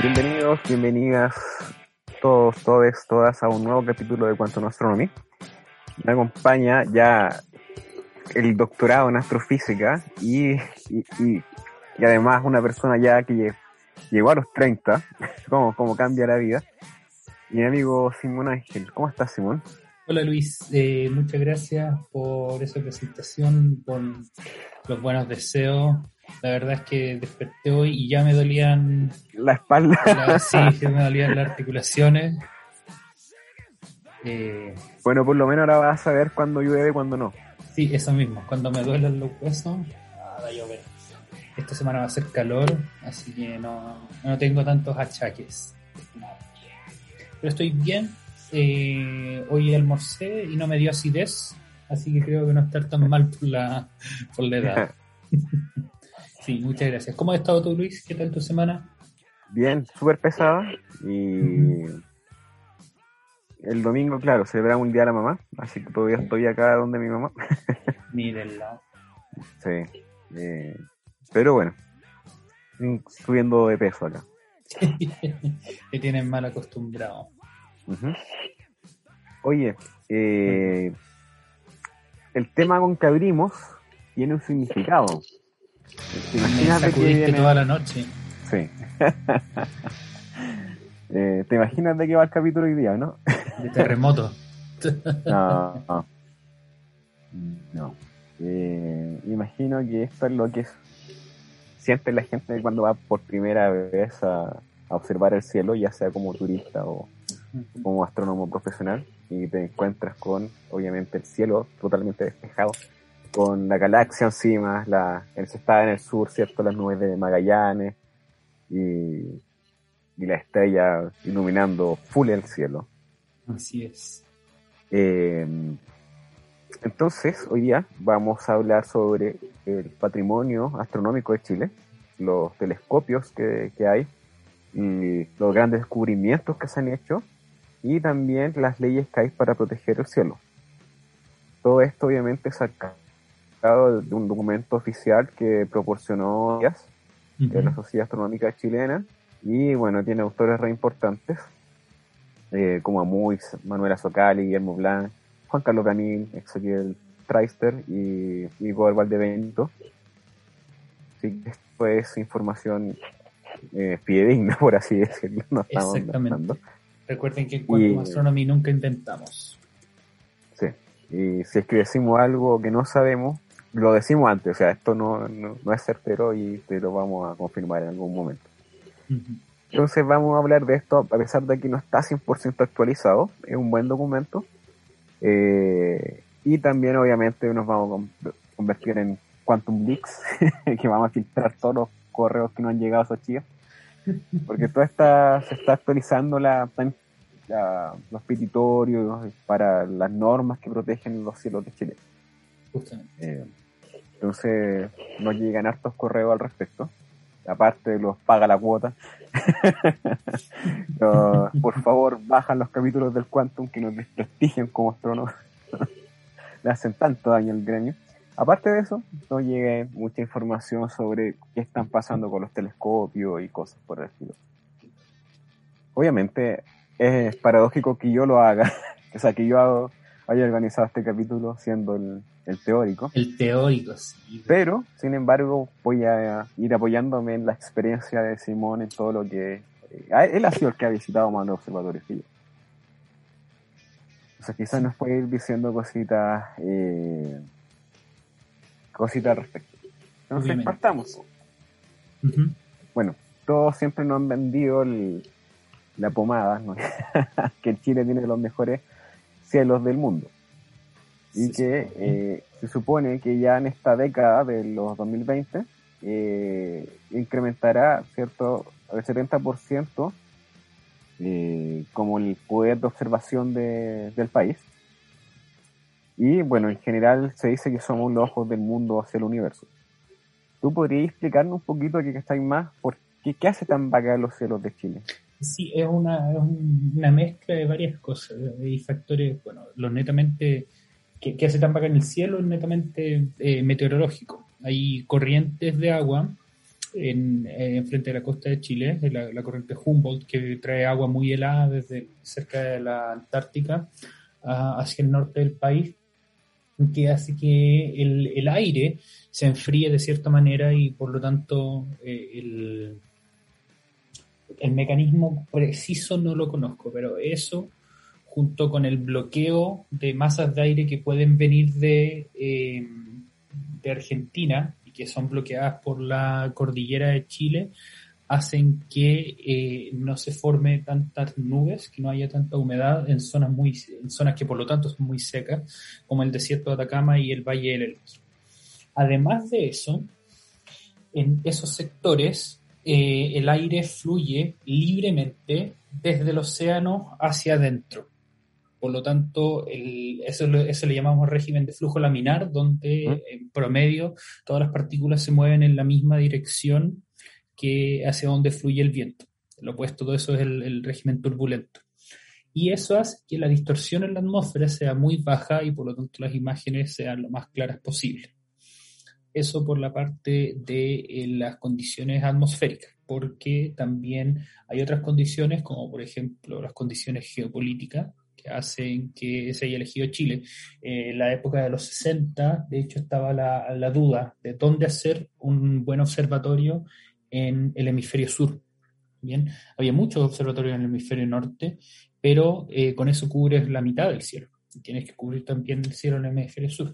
Bienvenidos, bienvenidas todos, todas, todas a un nuevo capítulo de Quantum Astronomy. Me acompaña ya el doctorado en astrofísica y, y, y, y además una persona ya que llegó a los 30, como, como cambia la vida. Mi amigo Simón Ángel, ¿cómo estás Simón? Hola Luis, eh, muchas gracias por esa presentación, por los buenos deseos. La verdad es que desperté hoy y ya me dolían La espalda. la- sí, ya me dolían las articulaciones. Eh, Bueno, por lo menos ahora vas a saber cuándo llueve y cuándo no. sí, eso mismo, cuando me duelen los huesos, ah, va a llover. Esta semana va a ser calor, así que no, no tengo tantos achaques. Pero estoy bien. eh, hoy almorcé y no me dio acidez, así que creo que no estar tan mal por la, por la edad. Sí, muchas gracias. ¿Cómo has estado tú, Luis? ¿Qué tal tu semana? Bien, súper pesada y el domingo, claro, celebramos un día a la mamá, así que todavía estoy acá donde mi mamá. Mírenla. Sí. eh, pero bueno, subiendo de peso acá. Te tienen mal acostumbrado. Oye, eh, el tema con que abrimos tiene un significado. ¿Te Me imaginas de qué sacudiste viene? toda la noche. Sí. Eh, ¿Te imaginas de qué va el capítulo hoy día, no? De terremoto. No. no. Eh, imagino que esto es lo que siente la gente cuando va por primera vez a, observar el cielo, ya sea como turista o como astrónomo profesional, y te encuentras con, obviamente, el cielo totalmente despejado, con la galaxia encima, la, el se está en el sur, ¿cierto? Las nubes de Magallanes y, y la estrella iluminando full el cielo. Así es. Eh, entonces, hoy día vamos a hablar sobre el patrimonio astronómico de Chile, los telescopios que, que hay, y los grandes descubrimientos que se han hecho, y también las leyes que hay para proteger el cielo. Todo esto obviamente sacado de un documento oficial que proporcionó que es la Sociedad Astronómica Chilena, y bueno, tiene autores re importantes, eh, como Amuy, Manuela Socali, Guillermo Blanc, Juan Carlos Canil, Ezequiel Treister y Igor Valdebenito. Así que esto es información eh, fidedigna, por así decirlo. No estamos Exactamente. Recuerden que en Quantum Astronomy nunca inventamos. Sí. Y si es que decimos algo que no sabemos, lo decimos antes. O sea, esto no, no, no es certero y te lo vamos a confirmar en algún momento. Ujú. Entonces vamos a hablar de esto, a pesar de que no está 100% actualizado, es un buen documento. Eh, y también obviamente nos vamos a con- convertir en Quantum Leaks, que vamos a filtrar todos los correos que nos han llegado a esos chicos. Porque todo está, se está actualizando la, la- los petitorios para las normas que protegen los cielos de Chile. Eh, entonces nos llegan hartos correos al respecto. Aparte los paga la cuota. Por favor, bajan los capítulos del Quantum que nos desprestigian como astrónomos. Le hacen tanto daño al gremio. Aparte de eso, nos llega mucha información sobre qué están pasando con los telescopios y cosas por el estilo. Obviamente, es paradójico que yo lo haga. o sea, que yo hago- haya organizado este capítulo siendo el, el teórico. El teórico, sí. Pero, sin embargo, voy a ir apoyándome en la experiencia de Simón en todo lo que... eh, él ha sido el que ha visitado más los observatorios que yo. O sea, quizás nos puede ir diciendo cositas... Eh, cositas al respecto. Entonces, Obviamente. partamos. Bueno, todos siempre nos han vendido el- la pomada, ¿no? que Chile tiene los mejores cielos del mundo. Y que eh, se supone que ya en esta década de los 2020 eh, incrementará, ¿cierto?, al 70% eh, como el poder de observación de- del país. Y bueno, en general se dice que somos los ojos del mundo hacia el universo. ¿Tú podrías explicarnos un poquito aquí que estáis más? ¿Por qué, qué hace tan bacán los cielos de Chile? Sí, es una, una mezcla de varias cosas y factores, bueno, lo netamente que, hace tan bacán el cielo es netamente eh, meteorológico. Hay corrientes de agua en, eh, frente de la costa de Chile, la, la, corriente Humboldt, que trae agua muy helada desde cerca de la Antártica hacia el norte del país, que hace que el, el, aire se enfríe de cierta manera y por lo tanto eh, el, el mecanismo preciso no lo conozco, pero eso junto con el bloqueo de masas de aire que pueden venir de, eh, de Argentina y que son bloqueadas por la cordillera de Chile, hacen que eh, no se forme tantas nubes, que no haya tanta humedad en zonas muy, en zonas que por lo tanto son muy secas, como el desierto de Atacama y el Valle del Elqui. Además de eso, en esos sectores eh, el aire fluye libremente desde el océano hacia adentro. Por lo tanto, el, eso, eso, le llamamos régimen de flujo laminar, donde en promedio todas las partículas se mueven en la misma dirección que hacia donde fluye el viento. Lo opuesto, todo eso es el, el régimen turbulento. Y eso hace que la distorsión en la atmósfera sea muy baja y por lo tanto las imágenes sean lo más claras posible. Eso por la parte de eh, las condiciones atmosféricas, porque también hay otras condiciones, como por ejemplo las condiciones geopolíticas, que hacen que se haya elegido Chile. Eh, en la época de los 60, de hecho, estaba la, la, duda de dónde hacer un buen observatorio en el hemisferio sur. Bien, había muchos observatorios en el hemisferio norte, pero eh, con eso cubres la mitad del cielo. Tienes que cubrir también el cielo en el hemisferio sur.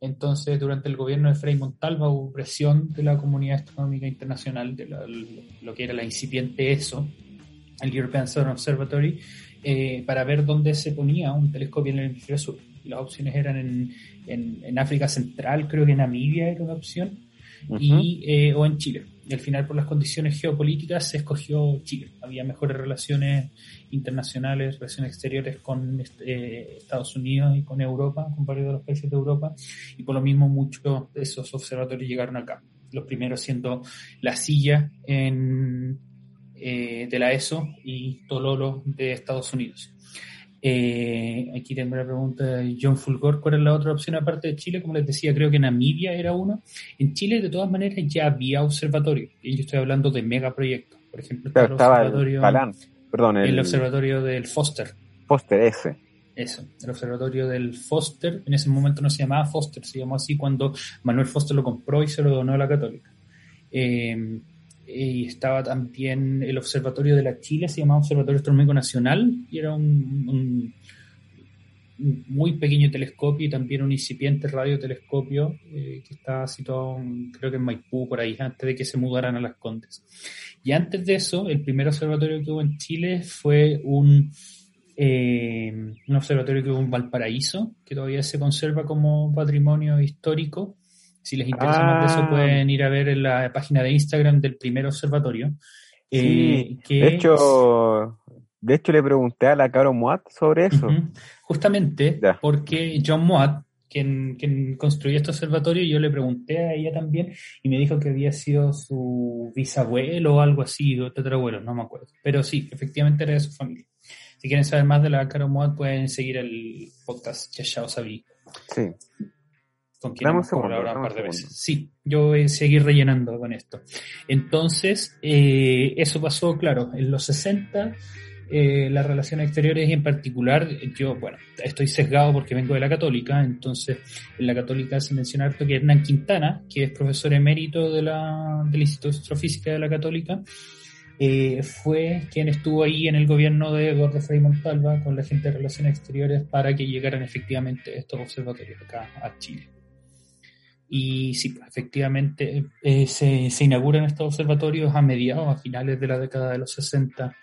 Entonces, durante el gobierno de Frei Montalva hubo presión de la comunidad astronómica internacional, de lo que era la incipiente ESO, el European Southern Observatory, eh, para ver dónde se ponía un telescopio en el hemisferio sur. Las opciones eran en, en, África Central, creo que Namibia era una opción, y, eh, o en Chile. Y al final, por las condiciones geopolíticas, se escogió Chile. Había mejores relaciones internacionales, relaciones exteriores con eh, Estados Unidos y con Europa, con varios de los países de Europa, y por lo mismo muchos de esos observatorios llegaron acá. Los primeros siendo La Silla eh, de la ESO y Tololo de Estados Unidos. Eh, aquí tengo la pregunta de John Fulgor, ¿cuál es la otra opción aparte de Chile? Como les decía, creo que Namibia era uno. En Chile, de todas maneras, ya había observatorio. Y yo estoy hablando de megaproyectos. Por ejemplo, el observatorio, Perdón, el, observatorio del Foster. Foster, ese. Eso, el observatorio del Foster. En ese momento no se llamaba Foster, se llamó así cuando Manuel Foster lo compró y se lo donó a la Católica. Eh, y estaba también el Observatorio de la Chile, se llamaba Observatorio Astronómico Nacional, y era un, muy pequeño telescopio y también un incipiente radiotelescopio eh, que estaba situado, creo que en Maipú, por ahí, antes de que se mudaran a las Condes. Y antes de eso, el primer observatorio que hubo en Chile fue un, eh, un observatorio que hubo en Valparaíso, que todavía se conserva como patrimonio histórico si les interesa más de eso, ah. pueden ir a ver en la página de Instagram del primer observatorio. Eh, de hecho, de hecho le pregunté a la Caro Moat sobre eso. Justamente porque John Moat, quien, quien, construyó este observatorio, yo le pregunté a ella también y me dijo que había sido su bisabuelo o algo así, o tetrabuelo, no me acuerdo. Pero sí, efectivamente era de su familia. Si quieren saber más de la Caro Moat, pueden seguir el podcast Chao Sabí. Sí con quien hemos un par de veces. Sí, yo voy a seguir rellenando con esto. Entonces, eh, eso pasó, claro, en los 60, eh, las relaciones exteriores y en particular, yo, bueno, estoy sesgado porque vengo de la católica, entonces en la católica se menciona harto que Hernán Quintana, que es profesor emérito de la, del Instituto de Astrofísica de la católica, eh, fue quien estuvo ahí en el gobierno de Eduardo Frei Montalva con la gente de Relaciones Exteriores para que llegaran efectivamente estos observatorios acá a Chile. Y sí, efectivamente eh, se, se, inauguran estos observatorios a mediados, a finales de la década de los 60,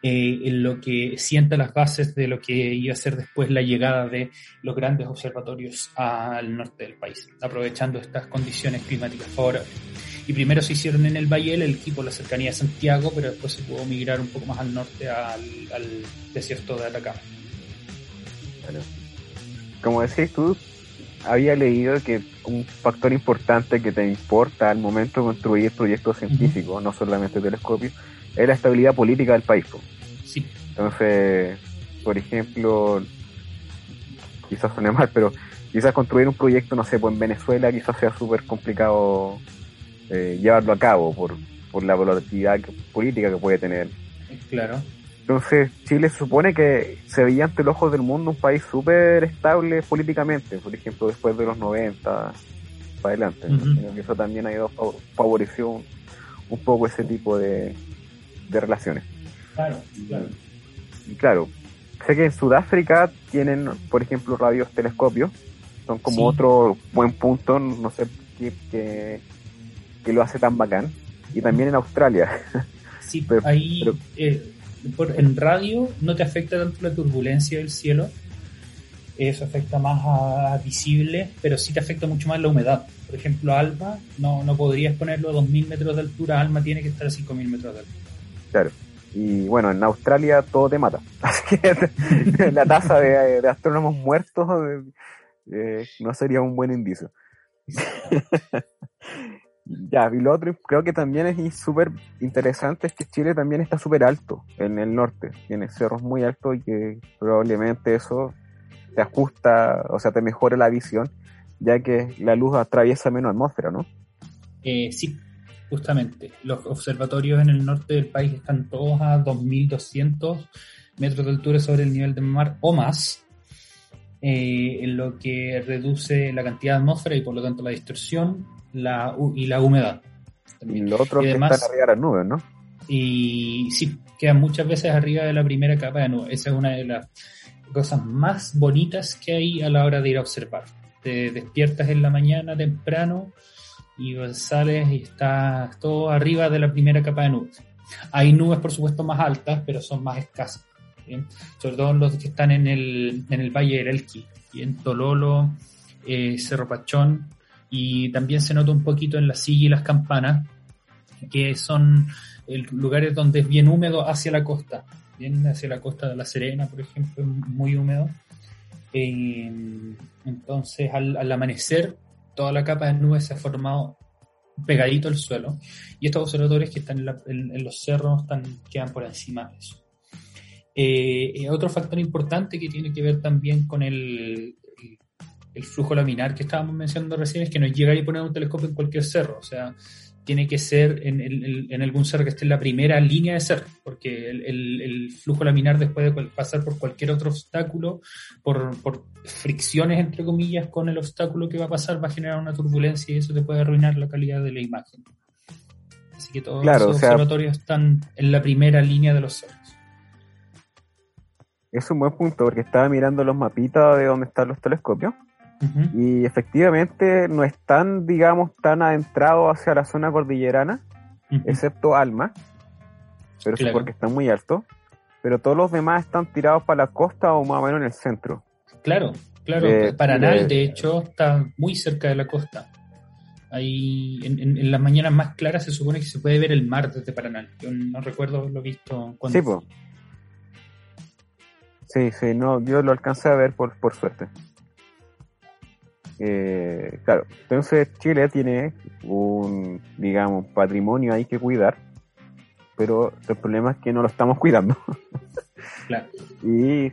eh, en lo que sienta las bases de lo que iba a ser después la llegada de los grandes observatorios al norte del país, aprovechando estas condiciones climáticas favorables. Y primero se hicieron en el Valle el equipo la cercanía de Santiago, pero después se pudo migrar un poco más al norte, al, al desierto de Atacama. como decís tú, había leído que un factor importante que te importa al momento de construir proyectos científicos, no solamente telescopios, es la estabilidad política del país. Sí. Entonces, por ejemplo, quizás suene mal, pero quizás construir un proyecto, no sé, pues en Venezuela quizás sea súper complicado eh, llevarlo a cabo por, por la volatilidad política que puede tener. Claro. Entonces, Chile se supone que se veía ante los ojos del mundo un país súper estable políticamente, por ejemplo, después de los 90 para adelante. Eso también ha ido favoreció un, poco ese tipo de, relaciones. Claro, claro. Y, claro, sé que en Sudáfrica tienen, por ejemplo, radios telescopios, son como otro buen punto, no sé qué, que, lo hace tan bacán. Y también en Australia. Sí, pero, ahí eh, en radio no te afecta tanto la turbulencia del cielo, eso afecta más a, visible, pero sí te afecta mucho más la humedad. Por ejemplo, Alma, no, no podrías ponerlo a 2.000 metros de altura, Alma tiene que estar a 5.000 metros de altura. Claro. Y bueno, en Australia todo te mata. Así que la tasa de, astrónomos muertos eh, no sería un buen indicio. Ya, y lo otro creo que también es súper interesante es que Chile también está súper alto en el norte, tiene cerros muy altos y que probablemente eso te ajusta, o sea, te mejora la visión, ya que la luz atraviesa menos atmósfera, ¿no? Eh, sí, justamente. Los observatorios en el norte del país están todos a 2.200 metros de altura sobre el nivel del mar o más, eh, en lo que reduce la cantidad de atmósfera y por lo tanto la distorsión la, y la humedad. Y lo otro que están arriba de las nubes, ¿no? Y sí, quedan muchas veces arriba de la primera capa de nubes. Esa es una de las cosas más bonitas que hay a la hora de ir a observar. Te despiertas en la mañana temprano y sales y estás todo arriba de la primera capa de nubes. Hay nubes, por supuesto, más altas, pero son más escasas. Sobre todo los que están en el, en el Valle del Elqui, y en Tololo, eh, Cerro Pachón, y también se nota un poquito en la silla y las campanas, que son lugares donde es bien húmedo hacia la costa, bien hacia la costa de La Serena, por ejemplo, muy húmedo. Eh, entonces, al, amanecer, toda la capa de nubes se ha formado pegadito al suelo, y estos observatorios que están en, los cerros están, quedan por encima de eso. Eh, otro factor importante que tiene que ver también con el, el flujo laminar que estábamos mencionando recién es que no es llegar y poner un telescopio en cualquier cerro, o sea, tiene que ser en, algún cerro que esté en la primera línea de cerro, porque el, flujo laminar después de pasar por cualquier otro obstáculo, por, fricciones entre comillas con el obstáculo que va a pasar, va a generar una turbulencia y eso te puede arruinar la calidad de la imagen. Así que todos los observatorios están en la primera línea de los cerros. Es un buen punto, porque estaba mirando los mapitas de dónde están los telescopios y efectivamente no están, digamos, tan adentrados hacia la zona cordillerana, excepto Alma, pero eso porque están muy altos. Pero todos los demás están tirados para la costa o más o menos en el centro. Claro, claro. Paranal, de, hecho, está muy cerca de la costa. Ahí, en, las mañanas más claras se supone que se puede ver el mar desde Paranal. Yo no recuerdo haberlo visto cuando. Sí, pues. Sí, sí, no, yo lo alcancé a ver por, por suerte. Eh, claro, entonces Chile tiene un, digamos, patrimonio ahí que cuidar, pero el problema es que no lo estamos cuidando. Y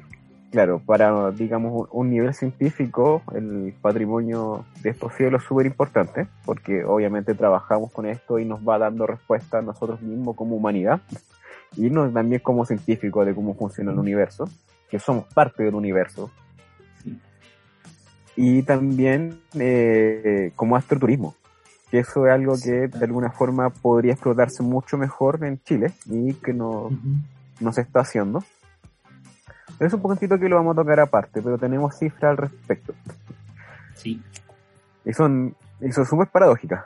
claro, para, digamos, un nivel científico, el patrimonio de estos cielos es súper importante, porque obviamente trabajamos con esto y nos va dando respuesta a nosotros mismos como humanidad, y nos, también como científicos de cómo funciona el universo, que somos parte del universo, y también eh, como astroturismo, que eso es algo que de alguna forma podría explotarse mucho mejor en Chile y que no, se está haciendo. Es un poquitito que lo vamos a tocar aparte, pero tenemos cifras al respecto. Sí. Y son, y son súper paradójicas.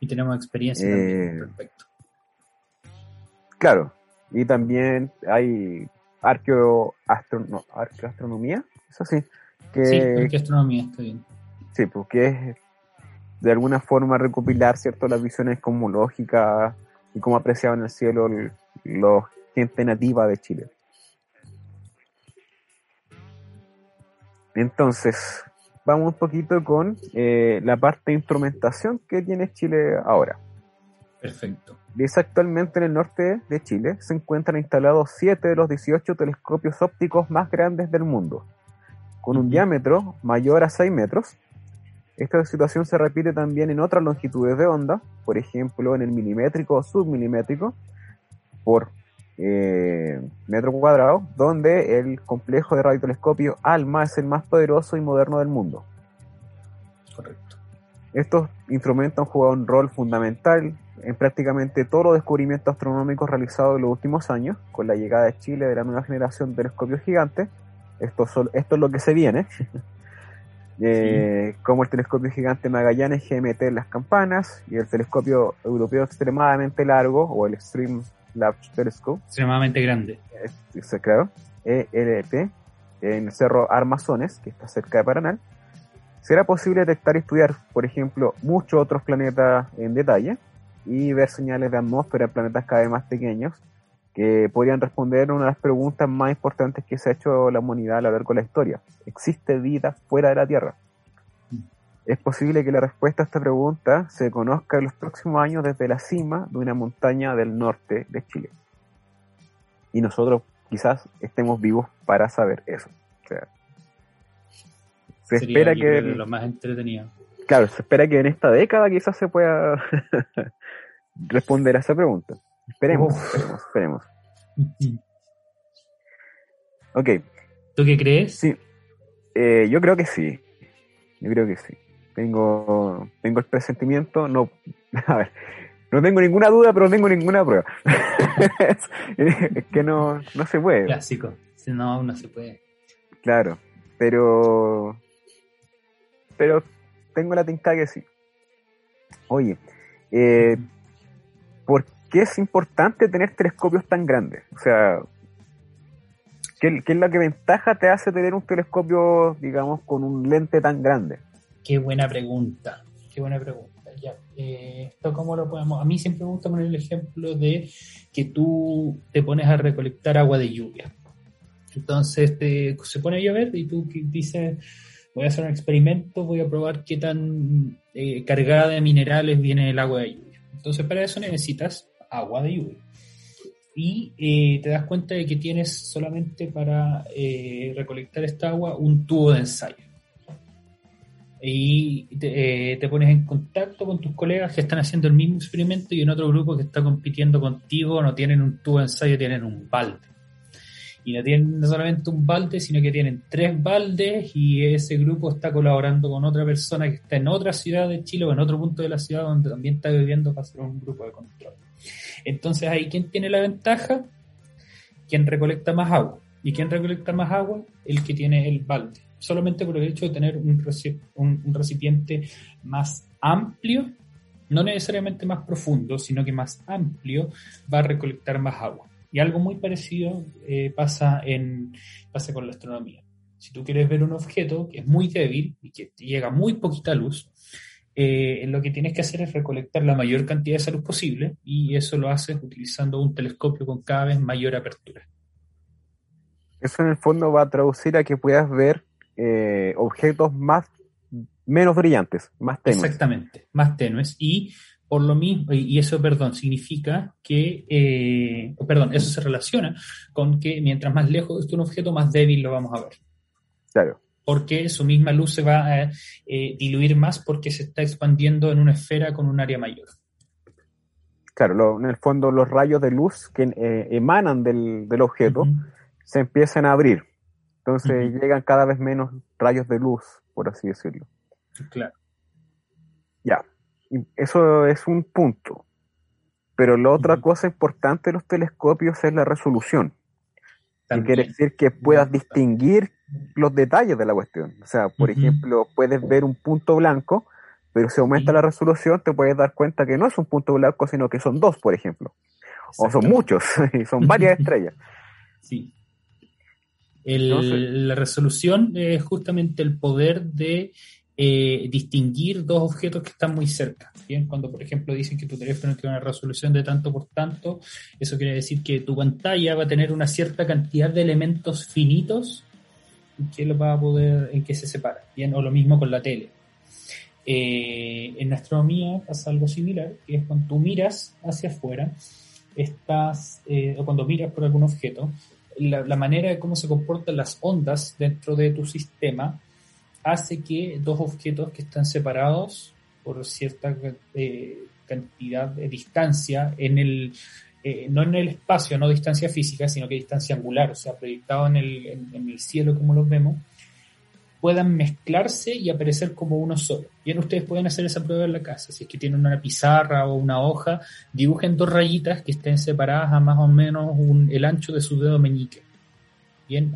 Y tenemos experiencia eh, al respecto. Claro, y también hay arqueo, no, arqueoastronomía, eso sí, que, sí, astronomía está bien. Sí, porque es de alguna forma recopilar cierto las visiones cosmológicas y cómo apreciaban el cielo los gente nativa de Chile. Entonces, vamos un poquito con eh, la parte de instrumentación que tiene Chile ahora. Perfecto. Dice actualmente en el norte de Chile se encuentran instalados 7 de los 18 telescopios ópticos más grandes del mundo, con un diámetro mayor a 6 metros. Esta situación se repite también en otras longitudes de onda, por ejemplo en el milimétrico o submilimétrico, por eh, metro cuadrado, donde el complejo de radiotelescopio ALMA es el más poderoso y moderno del mundo. Correcto. Estos instrumentos han jugado un rol fundamental en prácticamente todos los descubrimientos astronómicos realizados en los últimos años, con la llegada de Chile de la nueva generación de telescopios gigantes. Esto, esto es lo que se viene. Eh, como el telescopio gigante Magallanes GMT en las campanas y el telescopio europeo extremadamente largo o el Stream Large Telescope. Extremadamente grande. Es, claro, ELT, en el cerro Armazones, que está cerca de Paraná. Será posible detectar y estudiar, por ejemplo, muchos otros planetas en detalle y ver señales de atmósfera en planetas cada vez más pequeños que podrían responder una de las preguntas más importantes que se ha hecho la humanidad a lo largo de la historia. ¿Existe vida fuera de la Tierra? Es posible que la respuesta a esta pregunta se conozca en los próximos años desde la cima de una montaña del norte de Chile. Y nosotros quizás estemos vivos para saber eso. se espera que... Lo más entretenido. Claro, se espera que en esta década quizás se pueda responder a esa pregunta. Esperemos, esperemos, esperemos. Ok. ¿Tú qué crees? Sí. Eh, yo creo que sí. Yo creo que sí. Tengo, tengo el presentimiento, no, a ver, no tengo ninguna duda, pero no tengo ninguna prueba. es, que no, no se puede. Clásico. No, no se puede. Claro, pero, pero tengo la tinta que sí. Oye, eh, ¿por qué es importante tener telescopios tan grandes? O sea, ¿qué, es la que ventaja te hace tener un telescopio, digamos, con un lente tan grande? Qué buena pregunta, qué buena pregunta. Ya, eh, esto cómo lo podemos. A mí siempre me gusta poner el ejemplo de que tú te pones a recolectar agua de lluvia. Entonces se pone a llover y tú dices, voy a hacer un experimento, voy a probar qué tan eh, cargada de minerales viene el agua de lluvia. Entonces para eso necesitas agua de lluvia. Y eh, te das cuenta de que tienes solamente para eh, recolectar esta agua un tubo de ensayo. Y te, te, pones en contacto con tus colegas que están haciendo el mismo experimento y en otro grupo que está compitiendo contigo no tienen un tubo de ensayo, tienen un balde y no tienen solamente un balde, sino que tienen tres baldes y ese grupo está colaborando con otra persona que está en otra ciudad de Chile o en otro punto de la ciudad donde también está viviendo para hacer un grupo de control. Entonces ahí, ¿quién tiene la ventaja? Quien recolecta más agua. ¿Y quién recolecta más agua? El que tiene el balde. Solamente por el hecho de tener un, recipiente más amplio, no necesariamente más profundo, sino que más amplio, va a recolectar más agua. Y algo muy parecido eh, pasa, en, pasa con la astronomía. Si tú quieres ver un objeto que es muy débil y que llega muy poquita luz, eh, lo que tienes que hacer es recolectar la mayor cantidad de esa luz posible y eso lo haces utilizando un telescopio con cada vez mayor apertura. Eso en el fondo va a traducir a que puedas ver eh, objetos más menos brillantes, más tenues. Exactamente, más tenues y por lo mismo, y eso, perdón, significa que, eh, perdón, eso se relaciona con que mientras más lejos esté un objeto, más débil lo vamos a ver. Claro. Porque su misma luz se va a eh, diluir más porque se está expandiendo en una esfera con un área mayor. Claro, en el fondo los rayos de luz que eh, emanan del, objeto se empiezan a abrir. Entonces llegan cada vez menos rayos de luz, por así decirlo. Claro. Ya, eso es un punto. Pero la otra cosa importante de los telescopios es la resolución. Que quiere decir que puedas distinguir los detalles de la cuestión. O sea, por ejemplo, puedes ver un punto blanco, pero si aumenta la resolución te puedes dar cuenta que no es un punto blanco, sino que son dos, por ejemplo. O son muchos, y son varias estrellas. Sí. la resolución es justamente el poder de eh, distinguir dos objetos que están muy cerca. Bien, cuando por ejemplo dicen que tu teléfono tiene una resolución de tanto por tanto, eso quiere decir que tu pantalla va a tener una cierta cantidad de elementos finitos en que lo va a poder, en que se separa, bien, o lo mismo con la tele. Eh, en astronomía pasa algo similar, que es cuando tú miras hacia afuera, estás, eh, o cuando miras por algún objeto, la, la, manera de cómo se comportan las ondas dentro de tu sistema hace que dos objetos que están separados por cierta eh, cantidad de distancia en el, eh, no en el espacio, no distancia física, sino que distancia angular, o sea, proyectado en el, cielo como los vemos, puedan mezclarse y aparecer como uno solo. Bien, ustedes pueden hacer esa prueba en la casa. Si es que tienen una pizarra o una hoja, dibujen dos rayitas que estén separadas a más o menos el ancho de su dedo meñique.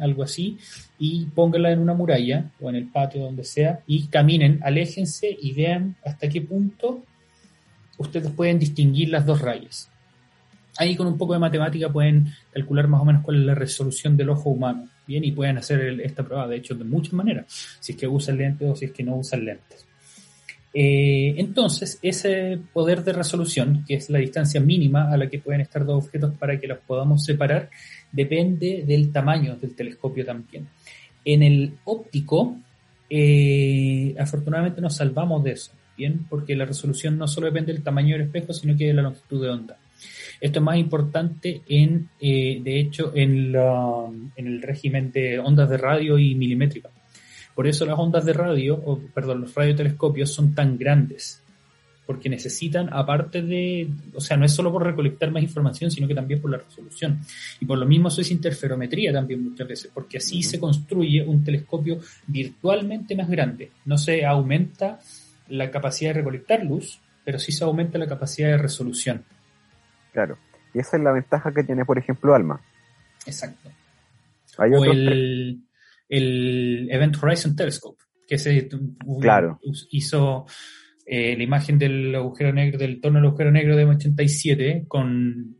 Algo así. Y pónganla en una muralla o en el patio, donde sea, y caminen, aléjense y vean hasta qué punto ustedes pueden distinguir las dos rayas. Ahí con un poco de matemática pueden calcular más o menos cuál es la resolución del ojo humano. Bien, y pueden hacer esta prueba, de hecho, de muchas maneras, si es que usan lentes o si es que no usan lentes. Eh, entonces, ese poder de resolución, que es la distancia mínima a la que pueden estar dos objetos para que los podamos separar, depende del tamaño del telescopio también. En el óptico, eh, afortunadamente nos salvamos de eso, ¿bien? Porque la resolución no solo depende del tamaño del espejo, sino que de la longitud de onda. Esto es más importante en, eh, de hecho, en, en el régimen de ondas de radio y milimétrica. Por eso las ondas de radio, perdón, los radiotelescopios son tan grandes, porque necesitan, aparte de, o sea, no es solo por recolectar más información, sino que también por la resolución. Y por lo mismo eso es interferometría también muchas veces, porque así se construye un telescopio virtualmente más grande. No se aumenta la capacidad de recolectar luz, pero sí se aumenta la capacidad de resolución. Claro. Y esa es la ventaja que tiene, por ejemplo, ALMA. Exacto. o el, el, Event Horizon Telescope, que se claro. hizo eh, la imagen del agujero negro, del torno del agujero negro de 87, con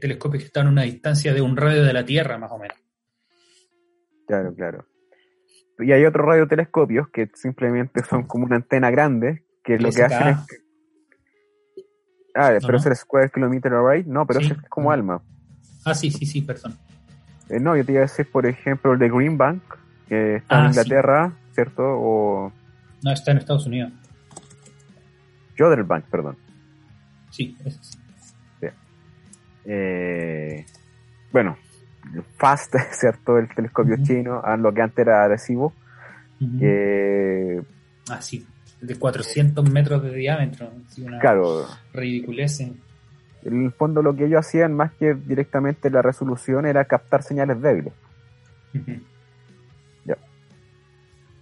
telescopios que están a una distancia de un radio de la Tierra, más o menos. Claro, claro. Y hay otros radiotelescopios que simplemente son como una antena grande, que lo que hacen es Ah, pero es el Square Kilometer Array. No, pero ese es como ALMA. Ah, sí, sí, sí, perdón. Eh, no, yo te iba a decir, por ejemplo, el de Green Bank, que está en ah, Inglaterra, ¿cierto? O... No, está en Estados Unidos. Jodel Bank, perdón. Sí, ese sí. Eh, bueno, FAST, ¿cierto? El telescopio chino, a lo que antes era adhesivo. ah, sí de 400 metros de diámetro. Una claro. Ridiculez. En el fondo lo que ellos hacían más que directamente la resolución era captar señales débiles. Ya.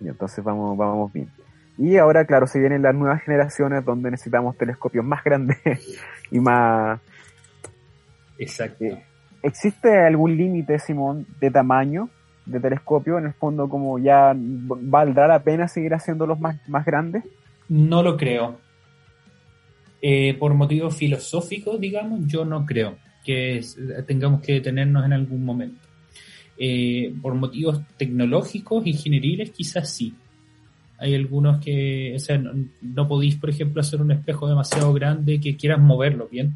Y entonces vamos, vamos bien. Y ahora, claro, se vienen las nuevas generaciones donde necesitamos telescopios más grandes y más... Exacto. Eh, ¿Existe algún límite, Simón, de tamaño de telescopio, en el fondo como ya valdrá la pena seguir haciéndolos más, más grandes? No lo creo. Eh, por motivos filosóficos, digamos, yo no creo que tengamos que detenernos en algún momento. Eh, por motivos tecnológicos, ingenieriles, quizás sí. Hay algunos que, o sea, no, podéis, por ejemplo, hacer un espejo demasiado grande que quieras moverlo, ¿bien?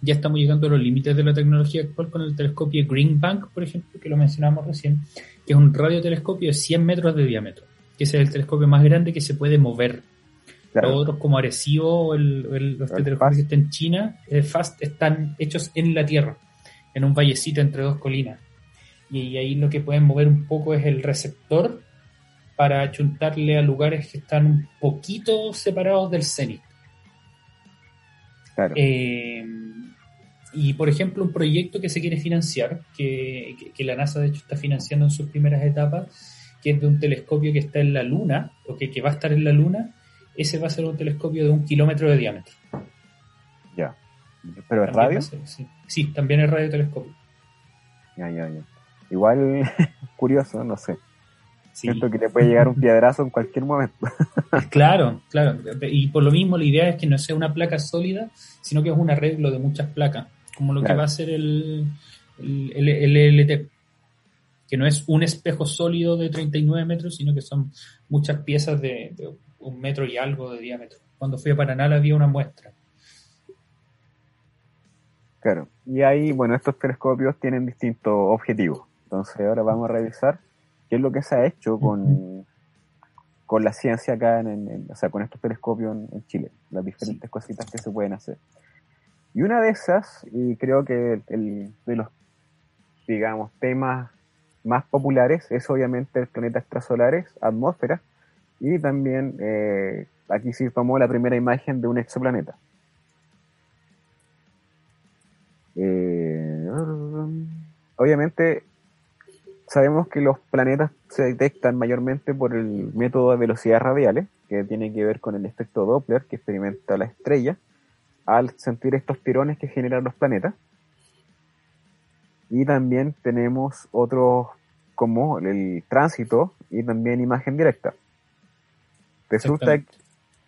Ya estamos llegando a los límites de la tecnología actual con el telescopio Green Bank, por ejemplo, que lo mencionamos recién, que es un radiotelescopio de 100 metros de diámetro, que es el telescopio más grande que se puede mover. Los otros como Arecibo o el, los telescopios que están en China, el FAST, están hechos en la Tierra, en un vallecito entre dos colinas. Y ahí lo que pueden mover un poco es el receptor para achuntarle a lugares que están un poquito separados del cenit. Claro. Eh, y por ejemplo, un proyecto que se quiere financiar, que, la NASA de hecho está financiando en sus primeras etapas, que es de un telescopio que está en la Luna, o que, va a estar en la Luna, ese va a ser un telescopio de un kilómetro de diámetro. Ya. ¿Pero es radio? sí. también es radiotelescopio. Ya, ya, ya. Igual, curioso, no sé. Siento que le puede llegar un piedrazo en cualquier momento. claro, claro. Y por lo mismo la idea es que no sea una placa sólida, sino que es un arreglo de muchas placas como lo que va a ser el, el, LT, que no es un espejo sólido de 39 metros, sino que son muchas piezas de, un metro y algo de diámetro. Cuando fui a Paraná había una muestra. Claro, y ahí, bueno, estos telescopios tienen distintos objetivos. Entonces ahora vamos a revisar qué es lo que se ha hecho con, con la ciencia acá, en, o sea, con estos telescopios en, Chile, las diferentes cositas que se pueden hacer. Y una de esas, y creo que el, de los, digamos, temas más populares es obviamente el planeta extrasolares, atmósfera, y también eh, aquí sí tomó la primera imagen de un exoplaneta. Eh, obviamente sabemos que los planetas se detectan mayormente por el método de velocidades radiales, que tiene que ver con el efecto Doppler que experimenta la estrella al sentir estos tirones que generan los planetas. Y también tenemos otros como el tránsito y también imagen directa. Resulta que,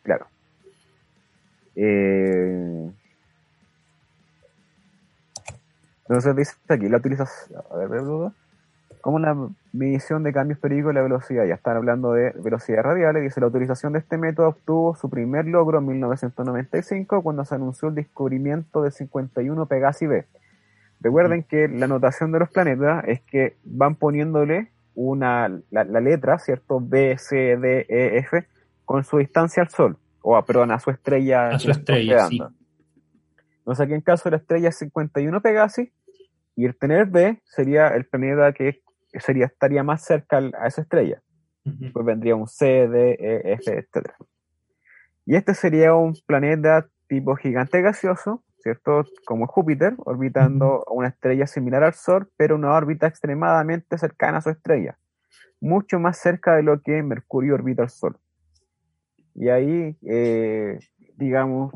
claro. Eh, entonces dice aquí, la utilización, a ver, como la medición de cambios periódicos de la velocidad, ya están hablando de velocidad radiales, dice la utilización de este método obtuvo su primer logro en 1995 cuando se anunció el descubrimiento del 51 Pegasi B. Recuerden que la notación de los planetas es que van poniéndole una, la, letra, ¿cierto? B, C, D, E, F, con su distancia al Sol, o a, perdón, a su estrella. A su estrella, sí. Entonces aquí en caso de la estrella 51 Pegasi, y el tener B sería el planeta que sería, estaría más cerca a esa estrella. Pues vendría un C, D, E, F, etc. Y este sería un planeta tipo gigante gaseoso, ¿cierto? Como Júpiter, orbitando una estrella similar al Sol, pero una órbita extremadamente cercana a su estrella. Mucho más cerca de lo que Mercurio orbita al Sol. Y ahí, eh, digamos,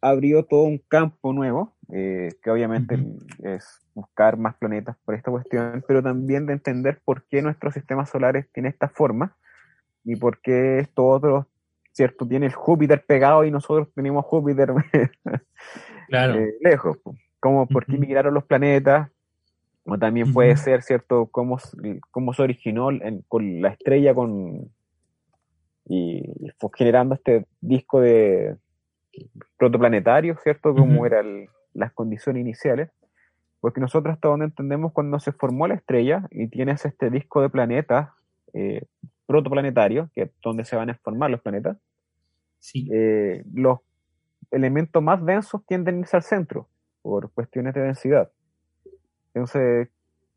abrió todo un campo nuevo, eh, que obviamente es buscar más planetas por esta cuestión, pero también de entender por qué nuestros sistemas solares tiene esta forma y por qué estos otros, ¿cierto? Tiene el Júpiter pegado y nosotros tenemos Júpiter claro. Eh, lejos. Como por qué migraron los planetas, o también puede ser, ¿cierto?, cómo, cómo se originó con la estrella con y fue generando este disco de, protoplanetario, ¿cierto? Como eran las condiciones iniciales. Porque nosotros hasta donde entendemos cuando se formó la estrella y tienes este disco de planetas eh, protoplanetarios, que es donde se van a formar los planetas, sí. Eh, los elementos más densos tienden a irse al centro por cuestiones de densidad. Entonces,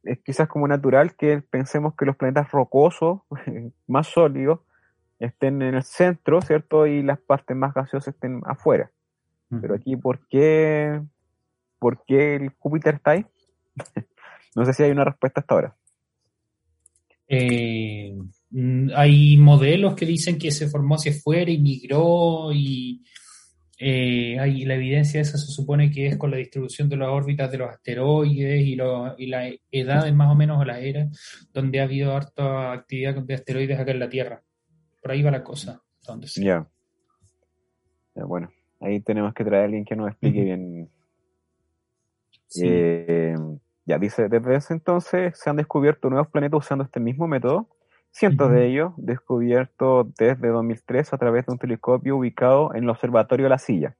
es quizás como natural que pensemos que los planetas rocosos, más sólidos, estén en el centro, ¿cierto? Y las partes más gaseosas estén afuera. Pero aquí, ¿por qué, ¿por qué el Júpiter está ahí? no sé si hay una respuesta hasta ahora. Eh, mm, hay modelos que dicen que se formó hacia afuera y migró y eh, hay, la evidencia de eso se supone que es con la distribución de las órbitas de los asteroides y, lo, y la edad más o menos o la era donde ha habido harta actividad de asteroides acá en la Tierra por ahí va la cosa. Ya. Bueno, ahí tenemos que traer a alguien que nos explique bien. Eh, ya dice, desde ese entonces se han descubierto nuevos planetas usando este mismo método, cientos de ellos descubiertos desde 2003 a través de un telescopio ubicado en el Observatorio la Silla,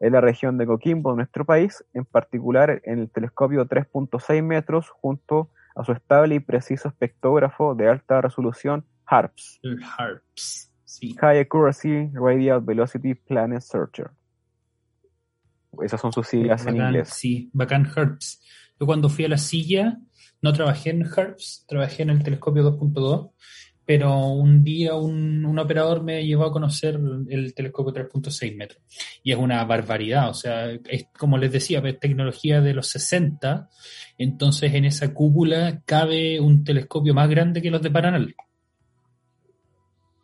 en la región de Coquimbo, nuestro país, en particular en el telescopio 3.6 metros junto a su estable y preciso espectógrafo de alta resolución HARPS. El HARPS, sí. High Accuracy Radial Velocity Planet Searcher. Esas son sus siglas en inglés. Sí, bacán HARPS. Yo cuando fui a la silla, no trabajé en HARPS, trabajé en el telescopio 2.2, pero un día un, un, operador me llevó a conocer el telescopio 3.6 metros. Y es una barbaridad, o sea, es como les decía, es tecnología de los 60, entonces en esa cúpula cabe un telescopio más grande que los de Paranal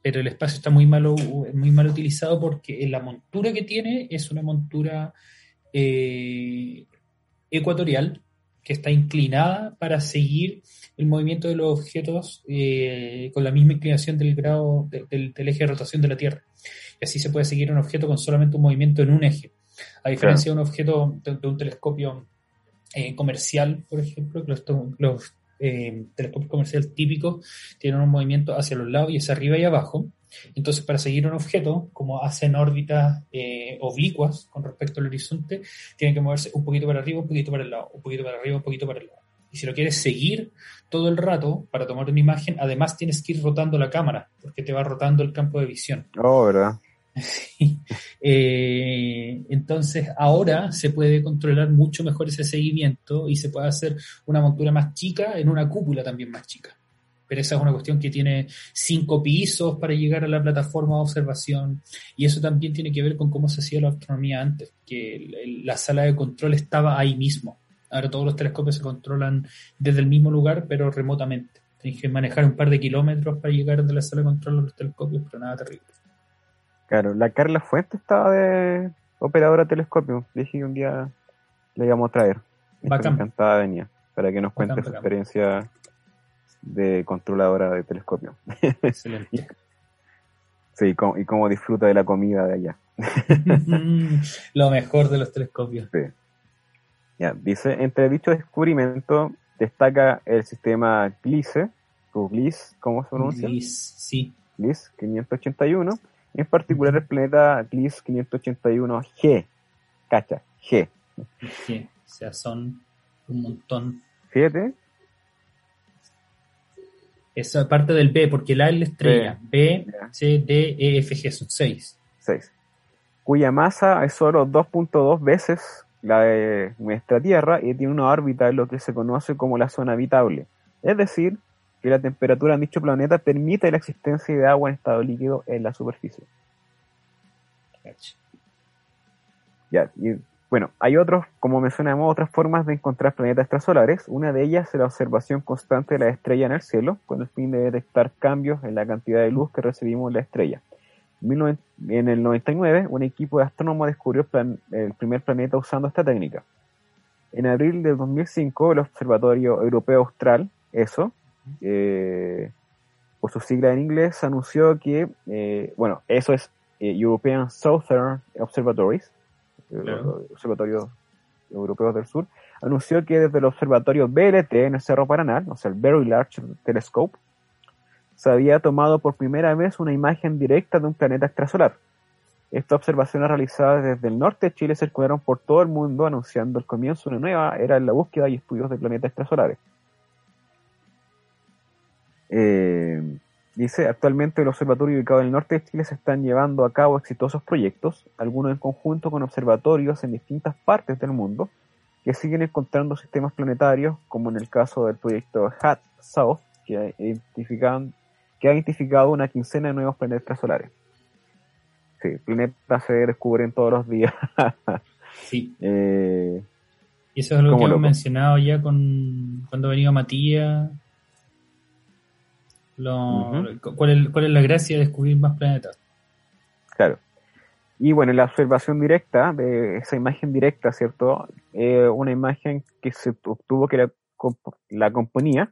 pero el espacio está muy mal, muy mal utilizado porque la montura que tiene es una montura eh, ecuatorial que está inclinada para seguir el movimiento de los objetos eh, con la misma inclinación del grado del, eje de rotación de la Tierra. Y así se puede seguir un objeto con solamente un movimiento en un eje. A diferencia de un objeto de, un telescopio eh, comercial, por ejemplo, que los, los eh, telescopios comerciales típicos tienen un movimiento hacia los lados y hacia arriba y abajo. Entonces, para seguir un objeto, como hacen órbitas eh, oblicuas con respecto al horizonte, tienen que moverse un poquito para arriba, un poquito para el lado, un poquito para arriba, un poquito para el lado. Y si lo quieres seguir todo el rato para tomar una imagen, además tienes que ir rotando la cámara, porque te va rotando el campo de visión. Oh, ¿verdad? Eh, entonces ahora se puede controlar mucho mejor ese seguimiento y se puede hacer una montura más chica en una cúpula también más chica. Pero esa es una cuestión que tiene cinco pisos para llegar a la plataforma de observación y eso también tiene que ver con cómo se hacía la astronomía antes, que la sala de control estaba ahí mismo. Ahora todos los telescopios se controlan desde el mismo lugar, pero remotamente. Tienes que manejar un par de kilómetros para llegar de la sala de control a los telescopios, pero nada terrible. Claro, la Carla Fuente estaba de operadora de telescopio. Dije que un día le íbamos a traer. Encantada venía para que nos cuente Bacán, su bacán. experiencia de controladora de telescopio. Excelente. Sí, y cómo, y cómo disfruta de la comida de allá. Lo mejor de los telescopios. Sí. Ya, dice, entre dicho descubrimiento destaca el sistema GLISE, o GLIS, ¿cómo se pronuncia? Liz, sí. GLIS 581, en particular el planeta GLIS 581G, cacha, G. Sí, o sea, son un montón. Fíjate, Esa parte del B, porque la es la estrella. B. C, D, E, F, G, son seis. 6, cuya masa es solo 2.2 veces la de nuestra Tierra y tiene una órbita en lo que se conoce como la zona habitable. Es decir, que la temperatura en dicho planeta permite la existencia de agua en estado líquido en la superficie. Ya, y bueno, hay otros, como mencionamos, otras formas de encontrar planetas extrasolares. Una de ellas es la observación constante de la estrella en el cielo, con el fin de detectar cambios en la cantidad de luz que recibimos de la estrella. En 19 En el 99, un equipo de astrónomos descubrió el, primer planeta usando esta técnica. En abril de 2005, el Observatorio Europeo Austral, ESO, eh, por su sigla en inglés, anunció que, eh, bueno, eso es eh, European Southern Observatories, Claro. observatorios europeos del sur, anunció que desde el observatorio BLT en el Cerro Paraná, o sea, el Very Large Telescope, se había tomado por primera vez una imagen directa de un planeta extrasolar. Estas observaciones realizadas desde el norte de Chile circularon por todo el mundo anunciando el comienzo de una nueva era en la búsqueda y estudios de planetas extrasolares. Eh, dice, actualmente los observatorios ubicados en el norte de Chile se están llevando a cabo exitosos proyectos, algunos en conjunto con observatorios en distintas partes del mundo, que siguen encontrando sistemas planetarios, como en el caso del proyecto HAT South, que, identifican, que ha identificado una quincena de nuevos planetas extrasolares. Sí, planetas se descubren todos los días. Sí. Eh, Y eso es algo que hemos mencionado ya con cuando venía Matías. Lo-. ¿cuál, es, ¿Cuál es la gracia de descubrir más planetas? Claro. Y bueno, la observación directa de esa imagen directa, ¿cierto? Eh, una imagen que se obtuvo que la, comp- la componía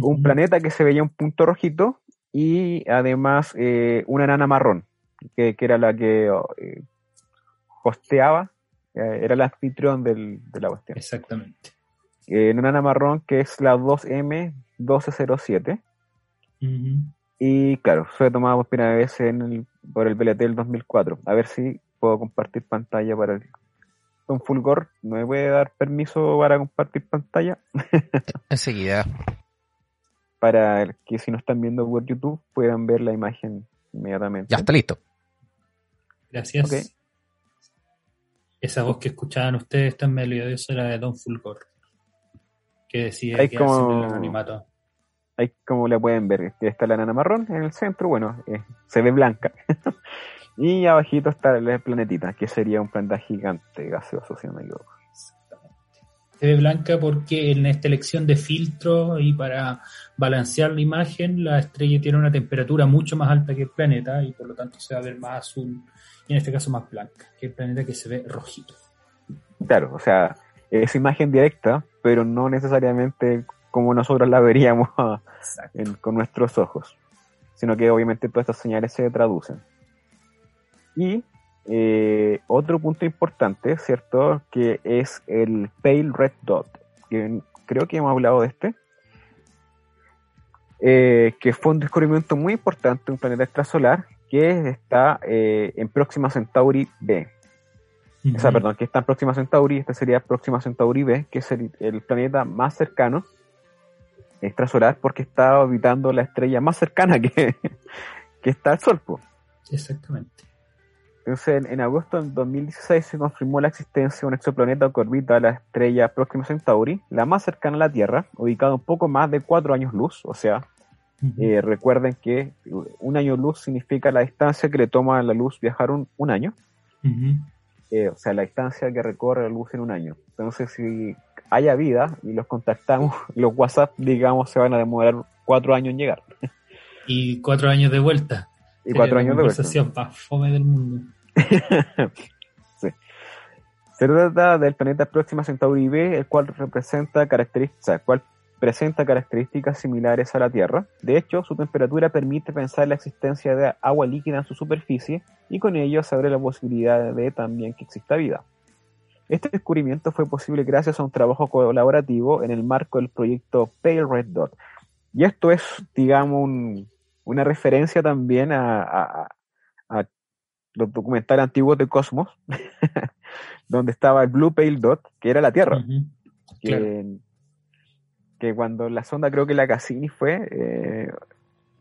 un planeta que se veía un punto rojito y además eh, una enana marrón, que, que era la que eh, hosteaba, eh, era el anfitrión del, de la cuestión. Exactamente. Una enana marrón que es la 2M1207. Y claro, fue tomada por primera vez en el, por el BLT del 2004. A ver si puedo compartir pantalla para el... Don Fulgor, ¿no me puede dar permiso para compartir pantalla? Enseguida. Para el- que si no están viendo por YouTube puedan ver la imagen inmediatamente. Ya está listo. Gracias. Esa voz que escuchaban ustedes tan melodiosa era de Don Fulgor, que Hay quedarse en como- el anonimato. Ahí como la pueden ver, que está la nana marrón en el centro, bueno, eh, se ve blanca. y abajito está el planetita, que sería un planeta gigante gaseoso, si no me equivoco. Se ve blanca porque en esta elección de filtro y para balancear la imagen, la estrella tiene una temperatura mucho más alta que el planeta y por lo tanto se va a ver más azul y en este caso más blanca que el planeta que se ve rojito. Claro, o sea, es imagen directa, pero no necesariamente como nosotros la veríamos en- con nuestros ojos, sino que obviamente todas estas señales se traducen. Y eh, otro punto importante, ¿cierto? Que es el Pale Red Dot, que creo que hemos hablado de este, eh, que fue un descubrimiento muy importante un planeta extrasolar que está eh, en Próxima Centauri B. o sea, perdón, que está en Próxima Centauri, este sería Próxima Centauri B, que es el, el planeta más cercano extrasolar porque está orbitando la estrella más cercana que, que está al Sol. po. Exactamente. Entonces, en, en agosto del 2016 se confirmó la existencia de un exoplaneta que orbita la estrella Próxima Centauri, la más cercana a la Tierra, ubicada un poco más de cuatro años luz. O sea, eh, recuerden que un año luz significa la distancia que le toma a la luz viajar un, un año. Eh, o sea, la distancia que recorre la luz en un año. Entonces, si haya vida y los contactamos, los WhatsApp, digamos, se van a demorar cuatro años en llegar. Y cuatro años de vuelta. Y cuatro años de vuelta. La fome del mundo. sí. Se trata del planeta Próxima Centauri B, el cual representa características, el cual presenta características similares a la Tierra. De hecho, su temperatura permite pensar la existencia de agua líquida en su superficie y con ello se abre la posibilidad de también que exista vida. Este descubrimiento fue posible gracias a un trabajo colaborativo en el marco del proyecto Pale Red Dot. Y esto es, digamos, un- una referencia también a, a- a los documentales antiguos de Cosmos, donde estaba el Blue Pale Dot, que era la Tierra. Que, Claro. que cuando la sonda, creo que la Cassini fue, eh,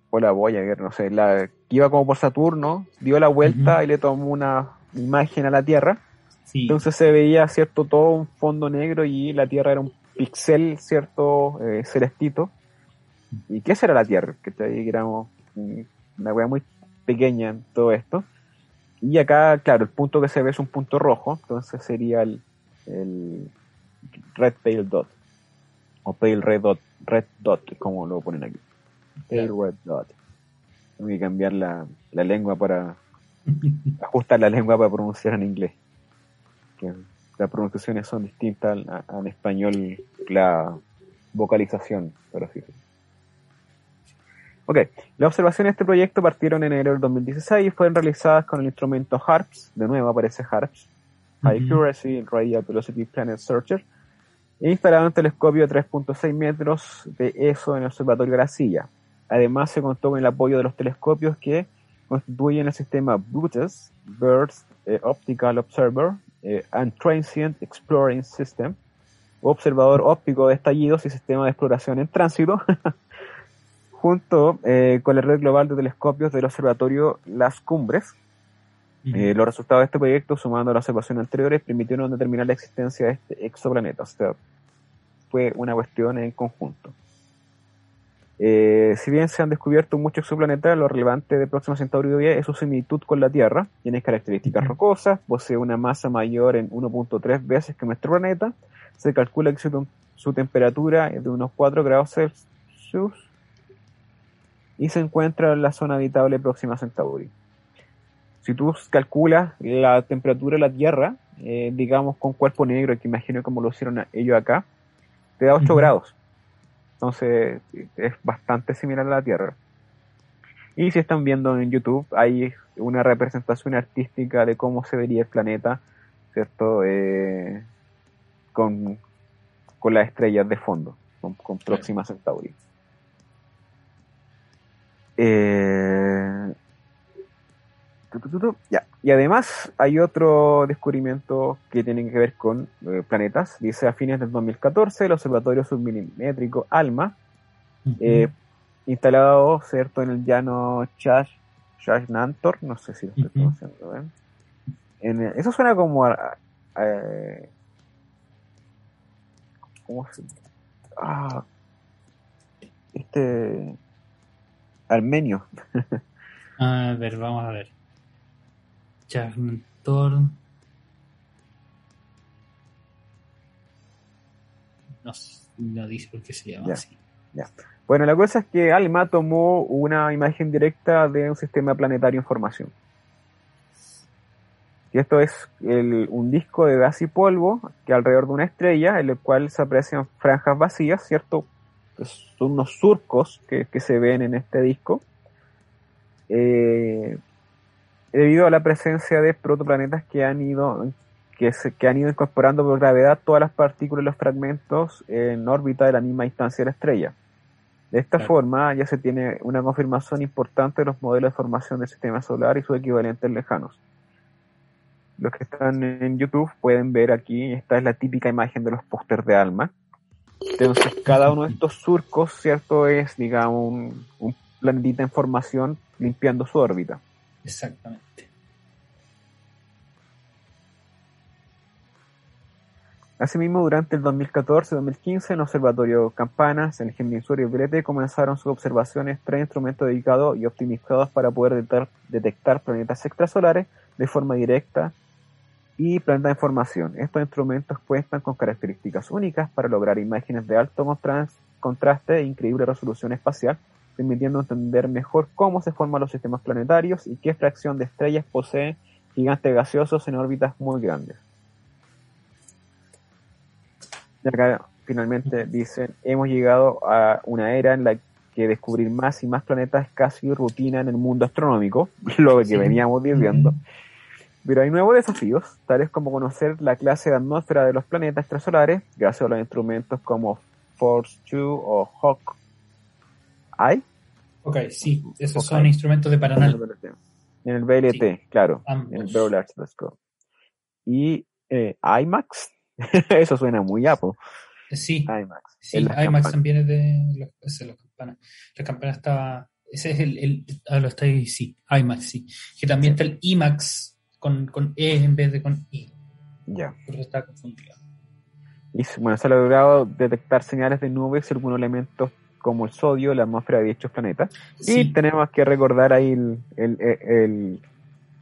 o la Voyager, no sé, la, que iba como por Saturno, dio la vuelta y le tomó una imagen a la Tierra. Sí. Entonces se veía, ¿cierto? Todo un fondo negro y la Tierra era un pixel, ¿cierto? Eh, celestito. ¿Y qué será la Tierra? Que éramos una wea muy pequeña en todo esto. Y acá, claro, el punto que se ve es un punto rojo, entonces sería el, el Red Pale Dot. O Pale Red Dot, Red Dot, como lo ponen aquí. Pale. Red Dot. Tengo que cambiar la, la lengua para, ajustar la lengua para pronunciar en inglés. Que las pronunciaciones son distintas en español, la vocalización, por así decirlo. Ok, las observaciones de este proyecto partieron en enero del 2016 y fueron realizadas con el instrumento HARPS, de nuevo aparece HARPS, High Ujú. Accuracy Radial Velocity Planet Searcher, e instalado un telescopio de 3.6 metros de ESO en el Observatorio de la Silla. Además se contó con el apoyo de los telescopios que constituyen el sistema BOOTES, Birds eh, Optical Observer eh, and Transient Exploring System, observador óptico de estallidos y sistema de exploración en tránsito, junto eh, con la red global de telescopios del observatorio Las Cumbres. Eh, los resultados de este proyecto, sumando a las observaciones anteriores, permitieron determinar la existencia de este exoplaneta. O sea, fue una cuestión en conjunto. Eh, si bien se han descubierto muchos exoplanetas, lo relevante de Próxima Centauri B es su similitud con la Tierra. Tiene características rocosas, posee una masa mayor en 1.3 veces que nuestro planeta. Se calcula que su, su temperatura es de unos 4 grados Celsius y se encuentra en la zona habitable Próxima Centauri. Si tú calculas la temperatura de la Tierra, eh, digamos con cuerpo negro, que imagino como lo hicieron a- ellos acá, te da 8 Ujú. grados. Entonces es bastante similar a la Tierra. Y si están viendo en YouTube, hay una representación artística de cómo se vería el planeta, ¿cierto? Eh, con, con las estrellas de fondo, con, con Próxima Centauri. Eh, ya. Y además hay otro descubrimiento que tiene que ver con eh, planetas. Dice a fines del 2014 el observatorio submilimétrico ALMA, eh, instalado cierto en el llano Chash, Chashnantor, no sé si lo estoy pronunciando bien. En el- eso suena como a, a- eh, ¿cómo se ah, este armenio A ver, vamos a ver. Chagmentor. No, no dice por qué se llama Ya. así. Bueno, la cosa es que Alma tomó una imagen directa de un sistema planetario en formación. Y esto es el- un disco de gas y polvo que alrededor de una estrella, en el cual se aprecian franjas vacías, ¿cierto? Son unos surcos que, que se ven en este disco. Eh, debido a la presencia de protoplanetas que han ido que, se, que han ido incorporando por gravedad todas las partículas y los fragmentos en órbita de la misma distancia de la estrella. De esta Claro. forma ya se tiene una confirmación importante de los modelos de formación del sistema solar y sus equivalentes lejanos. los que están en YouTube pueden ver aquí, esta es la típica imagen de los pósters de Alma. Entonces, cada uno de estos surcos, ¿cierto? Es, digamos, un, un planetita en formación limpiando su órbita. Exactamente. Asimismo, durante el 2014-2015, en el Observatorio Campanas, en el Hemisferio Brete, comenzaron sus observaciones tres instrumentos dedicados y optimizados para poder detectar, detectar planetas extrasolares de forma directa y planetas en formación. Estos instrumentos cuentan con características únicas para lograr imágenes de alto contraste e increíble resolución espacial, permitiendo entender mejor cómo se forman los sistemas planetarios y qué fracción de estrellas poseen gigantes gaseosos en órbitas muy grandes. Y acá finalmente dicen, hemos llegado a una era en la que descubrir más y más planetas es casi rutina en el mundo astronómico, lo que veníamos viviendo. Pero hay nuevos desafíos, tales como conocer la clase de atmósfera de los planetas extrasolares, gracias a los instrumentos como Force 2 o Hawk Eye. Ok, sí, esos son instrumentos de Paraná. En el BLT, claro, en el Very Large Telescope. Y eh, IMAX, Eso suena muy Apple. Sí, IMAX. Sí, IMAX también es de, las campanas. La campana estaba. Ese es el. el ah, lo está ahí, sí, IMAX, sí. Que también está el IMAX con, con E en vez de con I. Ya. Por eso está confundido. Y bueno, se ha logrado detectar señales de nubes y algunos elementos como el sodio, la atmósfera de dichos planetas. Y tenemos que recordar ahí el, el, el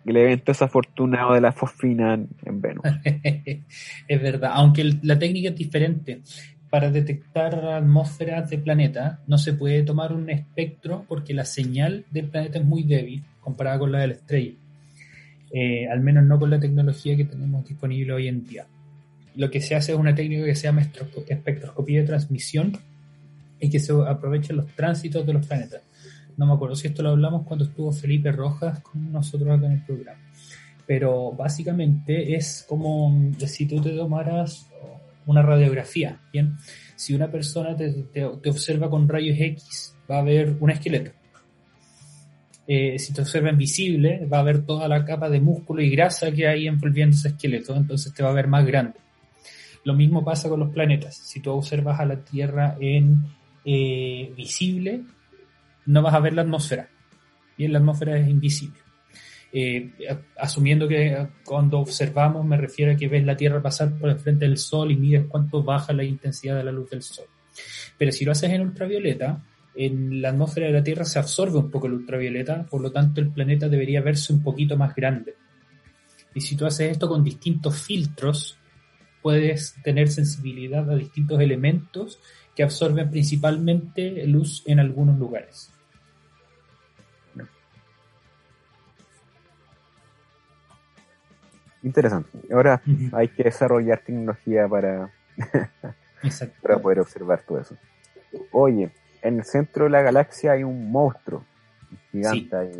el evento desafortunado de la fosfina en Venus. es verdad, aunque la técnica es diferente. Para detectar atmósferas de planeta no se puede tomar un espectro porque la señal del planeta es muy débil comparada con la de la estrella. Eh, al menos no con la tecnología que tenemos disponible hoy en día. Lo que se hace es una técnica que se llama espectroscopía de transmisión y que se aprovechen los tránsitos de los planetas no me acuerdo si esto lo hablamos cuando estuvo Felipe Rojas con nosotros acá en el programa. Pero básicamente es como si tú te tomaras una radiografía, ¿bien? Si una persona te, observa con rayos X, va a ver un esqueleto. Eh, si te observa invisible, va a ver toda la capa de músculo y grasa que hay envolviendo ese esqueleto, entonces te va a ver más grande. Lo mismo pasa con los planetas. Si tú observas a la Tierra en eh, visible, no vas a ver la atmósfera. Y la atmósfera es invisible. Eh, asumiendo que cuando observamos me refiero a que ves la Tierra pasar por el frente del Sol y mides cuánto baja la intensidad de la luz del Sol. Pero si lo haces en ultravioleta, en la atmósfera de la Tierra se absorbe un poco el ultravioleta, por lo tanto el planeta debería verse un poquito más grande. Y si tú haces esto con distintos filtros, puedes tener sensibilidad a distintos elementos que absorben principalmente luz en algunos lugares. Interesante. Ahora hay que desarrollar tecnología para, para poder observar todo eso. Oye, en el centro de la galaxia hay un monstruo gigante,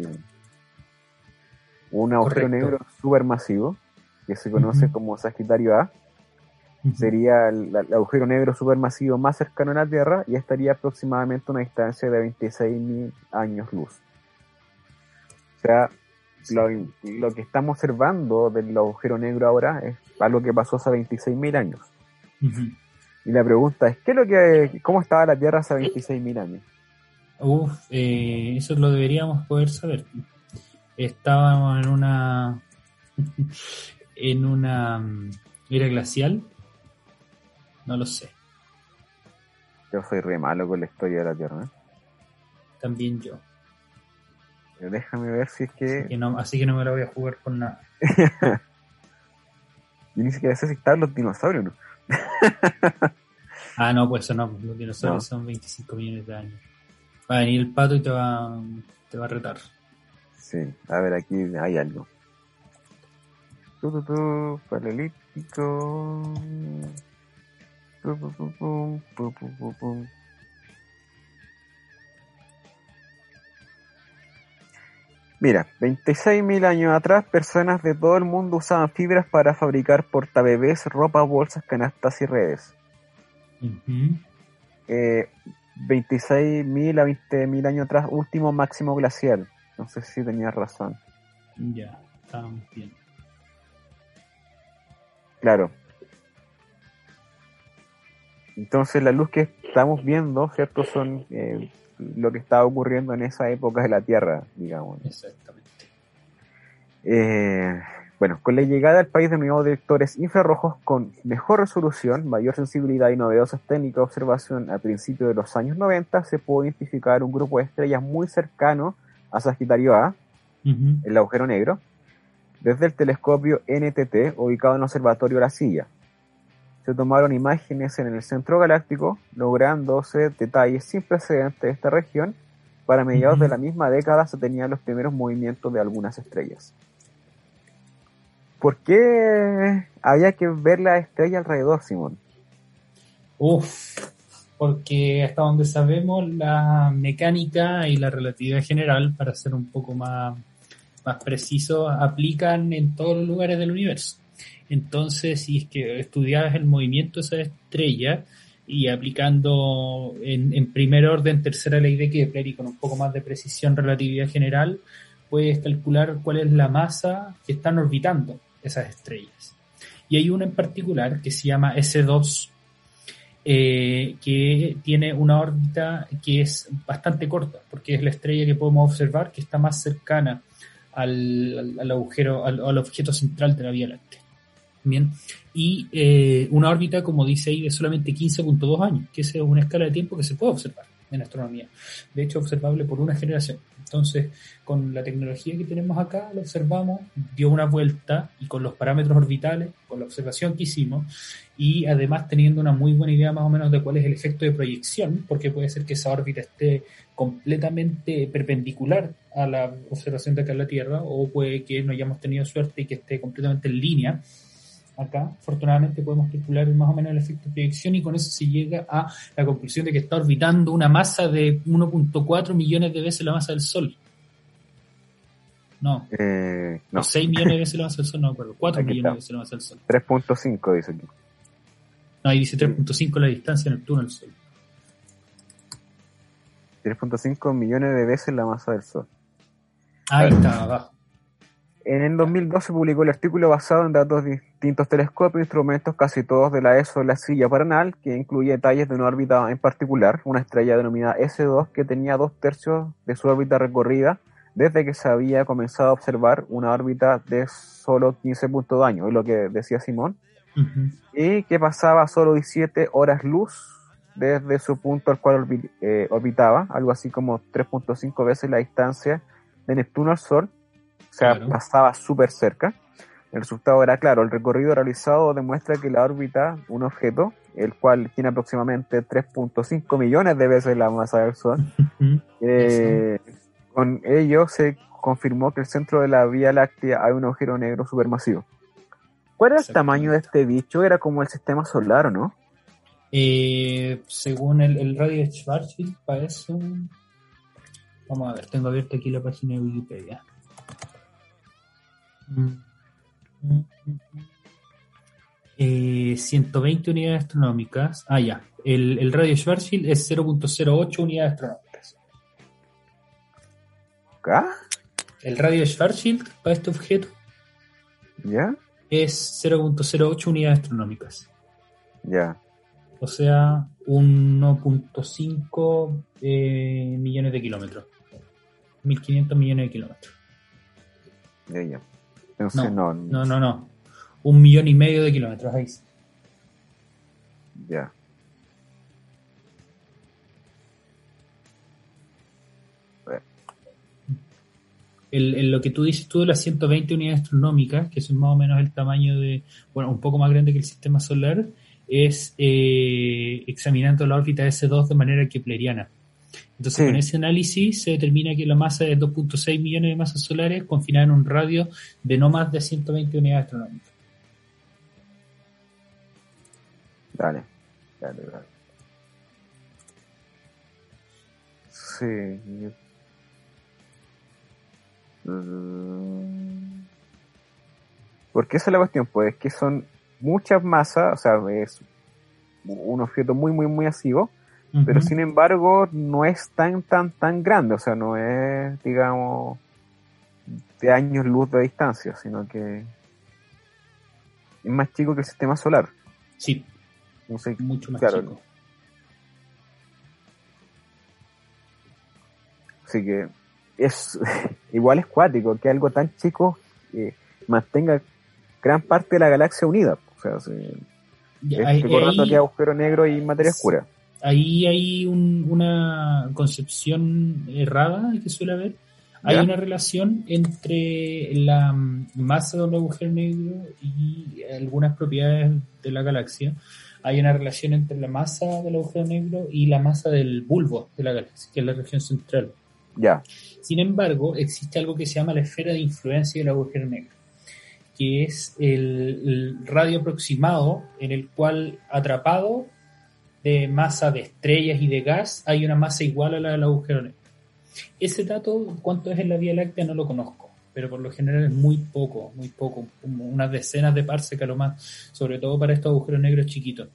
un agujero negro supermasivo que se conoce como Sagitario A. Sería el, agujero negro supermasivo más cercano a la Tierra y estaría aproximadamente a una distancia de 26.000 años luz. O sea, lo, que estamos observando del agujero negro ahora es algo que pasó hace 26.000 años. Y la pregunta es, ¿qué es lo que, ¿cómo estaba la Tierra hace 26.000 años? Uf, eh, eso lo deberíamos poder saber. Estábamos en una en una mm, era glacial. No lo sé. Yo soy re malo con la historia de la Tierra. ¿eh? También yo. Déjame ver si es que. Así que no, así que no me lo voy a jugar con nada. Yo ni siquiera sé si están los dinosaurios, ¿no? ah, no, pues eso no, pues los dinosaurios son 25 millones de años. Va a venir el pato y te va, te va a retar. Sí, a ver, aquí hay algo. Tu, tu, tu, paralítico. Mira, 26.000 años atrás, personas de todo el mundo usaban fibras para fabricar portabebés, ropa, bolsas, canastas y redes. 26.000 eh, a 20.000 años atrás, último máximo glacial. No sé si tenías razón. Ya, estábamos bien. Claro. Entonces la luz que estamos viendo, ¿cierto? Son eh, lo que estaba ocurriendo en esa época de la Tierra, digamos. Exactamente. Eh, bueno, con la llegada al país de nuevos detectores infrarrojos con mejor resolución, mayor sensibilidad y novedosas técnicas de observación a principios de los años 90, se pudo identificar un grupo de estrellas muy cercano a Sagitario A, el agujero negro, desde el telescopio NTT ubicado en el Observatorio La Silla. Se tomaron imágenes en el centro galáctico, lográndose detalles sin precedentes de esta región. Para mediados de la misma década se tenían los primeros movimientos de algunas estrellas. ¿Por qué había que ver la estrella alrededor, Simón? Uf, porque hasta donde sabemos la mecánica y la relatividad general, para ser un poco más, más preciso, aplican en todos los lugares del universo. Entonces, si es que estudias el movimiento de esa estrella y aplicando en, primer orden tercera ley de Kepler y con un poco más de precisión relatividad general, puedes calcular cuál es la masa que están orbitando esas estrellas. Y hay una en particular que se llama S2, eh, que tiene una órbita que es bastante corta, porque es la estrella que podemos observar que está más cercana al, agujero, al objeto central de la Vía Láctea. Bien, y eh, una órbita, como dice ahí, de solamente 15.2 años, que es una escala de tiempo que se puede observar en astronomía. De hecho, observable por una generación. Entonces, con la tecnología que tenemos acá, lo observamos, dio una vuelta y con los parámetros orbitales, con la observación que hicimos, y además teniendo una muy buena idea más o menos de cuál es el efecto de proyección, porque puede ser que esa órbita esté completamente perpendicular a la observación de acá en la Tierra, o puede que no hayamos tenido suerte y que esté completamente en línea. Acá, afortunadamente, podemos calcular más o menos el efecto de proyección y con eso se llega a la conclusión de que está orbitando una masa de 1.4 millones de veces la masa del Sol. No, Eh, no, o 6 millones de veces la masa del Sol, no me acuerdo, 4 Aquí millones está. de veces la masa del Sol. 3.5 dice aquí. No, ahí dice 3.5 la distancia en el túnel Sol. 3.5 millones de veces la masa del Sol. Ahí está, abajo. En el 2012 publicó el artículo basado en datos de distintos telescopios e instrumentos, casi todos de la ESO de la Silla Paranal, que incluye detalles de una órbita en particular, una estrella denominada S2 que tenía dos tercios de su órbita recorrida desde que se había comenzado a observar una órbita de solo 15.2 años, es lo que decía Simón, y que pasaba solo 17 horas luz desde su punto al cual orbi- eh, orbitaba, algo así como 3.5 veces la distancia de Neptuno al Sol, o sea, Claro. pasaba súper cerca. El resultado era claro, el recorrido realizado demuestra que la órbita, un objeto, el cual tiene aproximadamente 3.5 millones de veces la masa del Sol, eh, con ello se confirmó que el centro de la Vía Láctea hay un agujero negro supermasivo. ¿Cuál era el tamaño de este bicho? Era como el sistema solar, ¿o no? Eh, según el, el radio de Schwarzschild, para eso. Vamos a ver, tengo abierta aquí la página de Wikipedia. Mm. Mm, mm, mm. Eh, 120 unidades astronómicas. Ah, ya. El, el radio Schwarzschild es 0.08 unidades astronómicas. ¿Acá? El radio Schwarzschild para este objeto ¿Ya? es 0.08 unidades astronómicas. Ya. O sea, 1.5 eh, millones de kilómetros. 1.500 millones de kilómetros. Ya, ya. Entonces, no, No, no, no. Un millón y medio de kilómetros. Ahí ya. El, el- lo que tú dices tú de las 120 unidades astronómicas, que son más o menos el tamaño de, bueno, un poco más grande que el sistema solar, es eh, examinando la órbita S2 de manera kepleriana. Entonces, Sí. con ese análisis se determina que la masa es 2.6 millones de masas solares confinadas en un radio de no más de 120 unidades astronómicas. Dale. Dale, dale. Sí. Mm. Porque esa es la cuestión, pues, es que son muchas masas, o sea, es un objeto muy, muy, muy pero sin embargo no es tan, tan, tan grande, o sea, no es, digamos, de años luz de distancia, sino que es más chico que el sistema solar. Sí, No sé, mucho más claro, chico. Así que es igual es cuático que algo tan chico eh, mantenga gran parte de la galaxia unida. O sea, se- Ya, es ahí- recordando ahí- que agujero negro y materia Sí. oscura. Ahí hay un- una concepción errada que suele haber. Hay ¿Ya? una relación entre la masa de un agujero negro y algunas propiedades de la galaxia. Hay una relación entre la masa del agujero negro y la masa del bulbo de la galaxia, que es la región central. Ya, Sin embargo, existe algo que se llama la esfera de influencia del agujero negro, que es el, el radio aproximado en el cual atrapado de masa de estrellas y de gas hay una masa igual a la del agujero negro. Ese dato, cuánto es en la Vía Láctea, no lo conozco, pero por lo general es muy poco, muy poco, como unas decenas de parsec a lo más, sobre todo para estos agujeros negros chiquitos.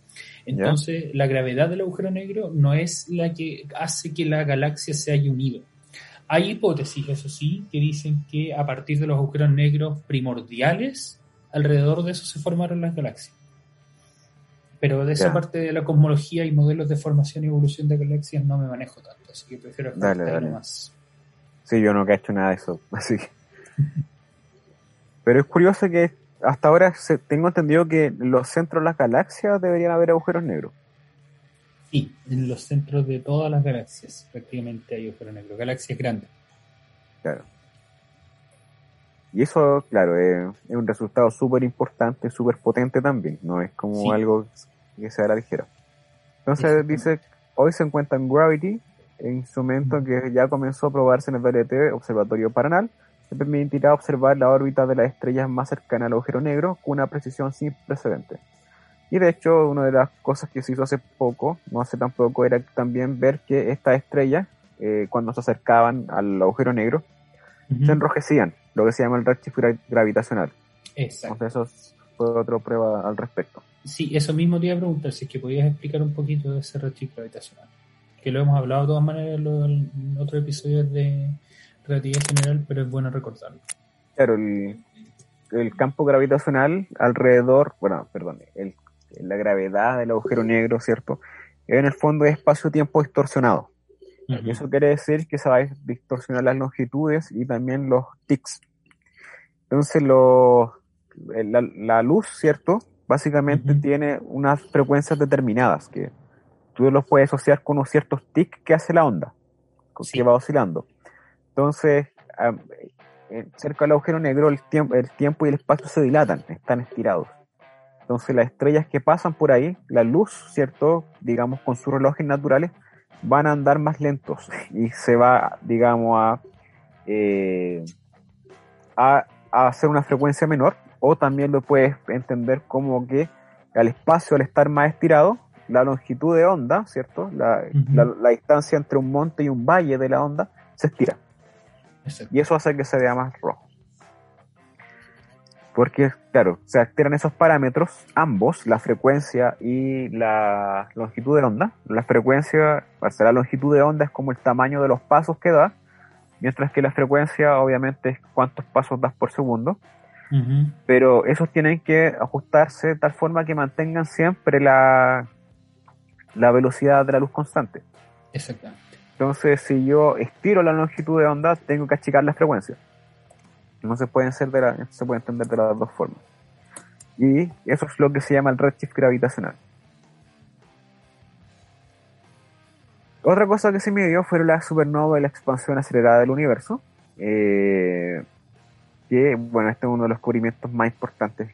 Entonces, la gravedad del agujero negro no es la que hace que la galaxia se haya unido. Hay hipótesis, eso sí, que dicen que a partir de los agujeros negros primordiales, alrededor de eso se formaron las galaxias. Pero de esa Ya. parte de la cosmología y modelos de formación y evolución de galaxias no me manejo tanto, así que prefiero estar Dale, ahí dale. nomás. sí, yo no he hecho nada de eso. Así que- Pero es curioso que hasta ahora se- tengo entendido que en los centros de las galaxias deberían haber agujeros negros. Sí, en los centros de todas las galaxias prácticamente hay agujeros negros, galaxias grandes. Claro. Y eso, claro, es, es un resultado súper importante, súper potente también. No es como Sí. algo que sea a la ligera. Entonces dice, hoy se encuentra en Gravity, el instrumento que ya comenzó a probarse en el VLT Observatorio Paranal, que permitirá observar la órbita de las estrellas más cercanas al agujero negro con una precisión sin precedentes. Y de hecho, una de las cosas que se hizo hace poco, no hace tan poco, era también ver que estas estrellas, eh, cuando se acercaban al agujero negro, se enrojecían, lo que se llama el redshift gra- gravitacional. Exacto. Entonces eso fue otra prueba al respecto. Sí, eso mismo te iba a preguntar, si es que podías explicar un poquito de ese redshift gravitacional. Que lo hemos hablado de todas maneras en otros episodios de relatividad general, pero es bueno recordarlo. Claro, el, el campo gravitacional alrededor, bueno, perdón, el- la gravedad del agujero negro, ¿cierto? En el fondo es espacio-tiempo distorsionado. Eso quiere decir que se va a distorsionar las longitudes y también los tics. Entonces, los- la, la luz, ¿cierto? Básicamente tiene unas frecuencias determinadas que tú los puedes asociar con unos ciertos tics que hace la onda, Sí. que va oscilando. Entonces, eh, cerca del agujero negro el tiempo, el tiempo y el espacio se dilatan, están estirados. Entonces las estrellas que pasan por ahí, la luz, ¿cierto? Digamos, con sus relojes naturales, van a andar más lentos y se va, digamos, a, eh, a, a hacer una frecuencia menor. O también lo puedes entender como que al espacio, al estar más estirado, la longitud de onda, ¿cierto? La, la- la distancia entre un monte y un valle de la onda se estira. Exacto. Y eso hace que se vea más rojo. Porque, claro, se alteran esos parámetros, ambos, la frecuencia y la longitud de onda. La frecuencia, o sea, la longitud de onda es como el tamaño de los pasos que da, mientras que la frecuencia, obviamente, es cuántos pasos das por segundo. Pero esos tienen que ajustarse de tal forma que mantengan siempre la, la velocidad de la luz constante. Exactamente. Entonces, si yo estiro la longitud de onda, tengo que achicar la frecuencia. No se pueden ser de la- se puede entender de las dos formas. Y eso es lo que se llama el redshift gravitacional. Otra cosa que se midió fue la supernova y la expansión acelerada del universo. Eh, que, bueno, este es uno de los descubrimientos más importantes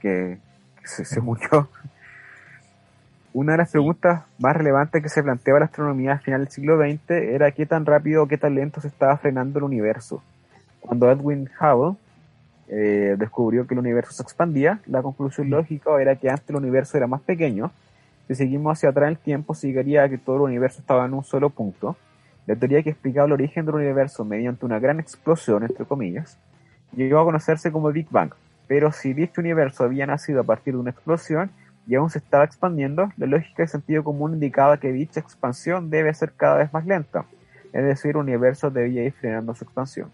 que, que se, según yo. Una de las preguntas más relevantes que se planteaba la astronomía al final del siglo XX era qué tan rápido o qué tan lento se estaba frenando el universo. Cuando Edwin Hubble eh, descubrió que el universo se expandía, la conclusión lógica era que antes el universo era más pequeño. Si seguimos hacia atrás en el tiempo, significaría que todo el universo estaba en un solo punto. La teoría que explicaba el origen del universo mediante una gran explosión, entre comillas, llegó a conocerse como Big Bang. Pero si dicho universo había nacido a partir de una explosión y aún se estaba expandiendo, la lógica y sentido común indicaba que dicha expansión debe ser cada vez más lenta. Es decir, el universo debía ir frenando su expansión.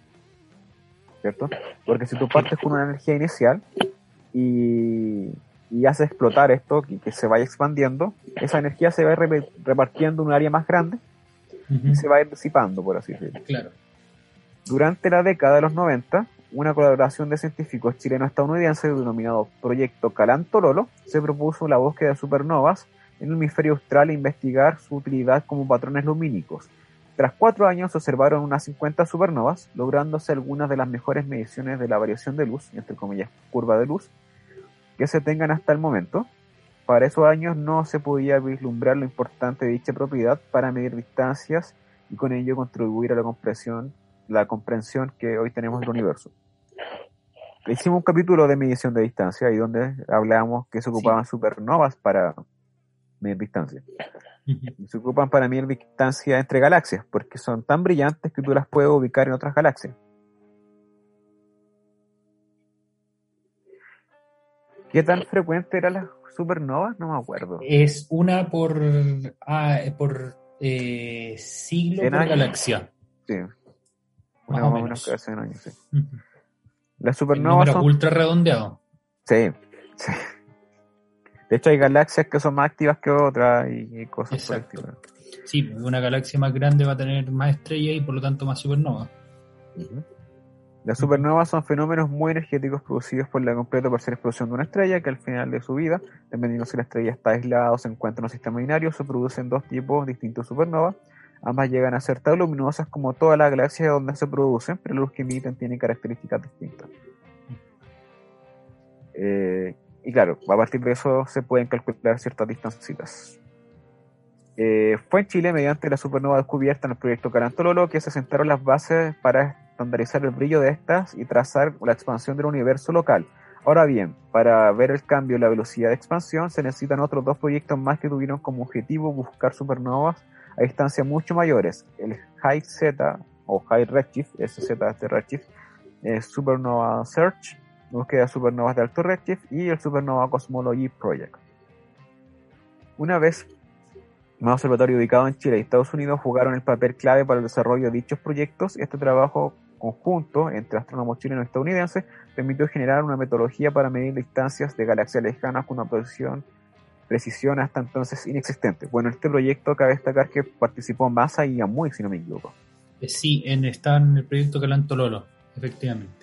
¿Cierto? Porque si tú partes con una energía inicial, y, y hace explotar esto y que se vaya expandiendo, esa energía se va repartiendo en un área más grande y se va a ir disipando, por así decirlo. Claro. Durante la década de los 90, una colaboración de científicos chileno-estadounidenses denominado Proyecto Calantololo se propuso la búsqueda de supernovas en el hemisferio austral e investigar su utilidad como patrones lumínicos. Tras cuatro años se observaron unas 50 supernovas, lográndose algunas de las mejores mediciones de la variación de luz, entre comillas, curva de luz, que se tengan hasta el momento. Para esos años no se podía vislumbrar lo importante de dicha propiedad para medir distancias y con ello contribuir a la comprensión, la comprensión que hoy tenemos del universo. Hicimos un capítulo de medición de distancia y donde hablábamos que se ocupaban supernovas para medir distancia. Se ocupan para medir distancia entre galaxias porque son tan brillantes que tú las puedes ubicar en otras galaxias. ¿Qué tan frecuente eran las supernovas? No me acuerdo. Es una por, ah, por eh, siglo por años. galaxia. Sí. Una más o menos. menos cada 100 años, sí. Las supernovas son... ultra redondeado. Sí, sí. De hecho hay galaxias que son más activas que otras y, y cosas por Exacto. estilo. Sí, una galaxia más grande va a tener más estrellas y por lo tanto más supernova. Las supernovas son fenómenos muy energéticos producidos por la completa o parcial explosión de una estrella que al final de su vida, dependiendo si la estrella está aislada o se encuentra en un sistema binario, se producen dos tipos distintos de supernovas. Ambas llegan a ser tan luminosas como todas las galaxias donde se producen, pero la luz que emiten tiene características distintas. Eh, y claro, a partir de eso se pueden calcular ciertas distancias. Eh, fue en Chile mediante la supernova descubierta en el proyecto Carantololo que se sentaron las bases para estandarizar el brillo de estas y trazar la expansión del universo local. Ahora bien, para ver el cambio en la velocidad de expansión se necesitan otros dos proyectos más que tuvieron como objetivo buscar supernovas a distancias mucho mayores. El High Z o High Redshift, SZ de Redshift, eh, Supernova Search, búsqueda de supernovas de alto redshift y el Supernova Cosmology Project. Una vez más observatorio ubicado en Chile y Estados Unidos jugaron el papel clave para el desarrollo de dichos proyectos. Este trabajo conjunto entre astrónomos chilenos y estadounidenses permitió generar una metodología para medir distancias de galaxias lejanas con una precisión, precisión hasta entonces inexistente. Bueno, este proyecto cabe destacar que participó Massa y Amuy, si no me equivoco. Eh, sí, en, está en el proyecto Calantololo, efectivamente.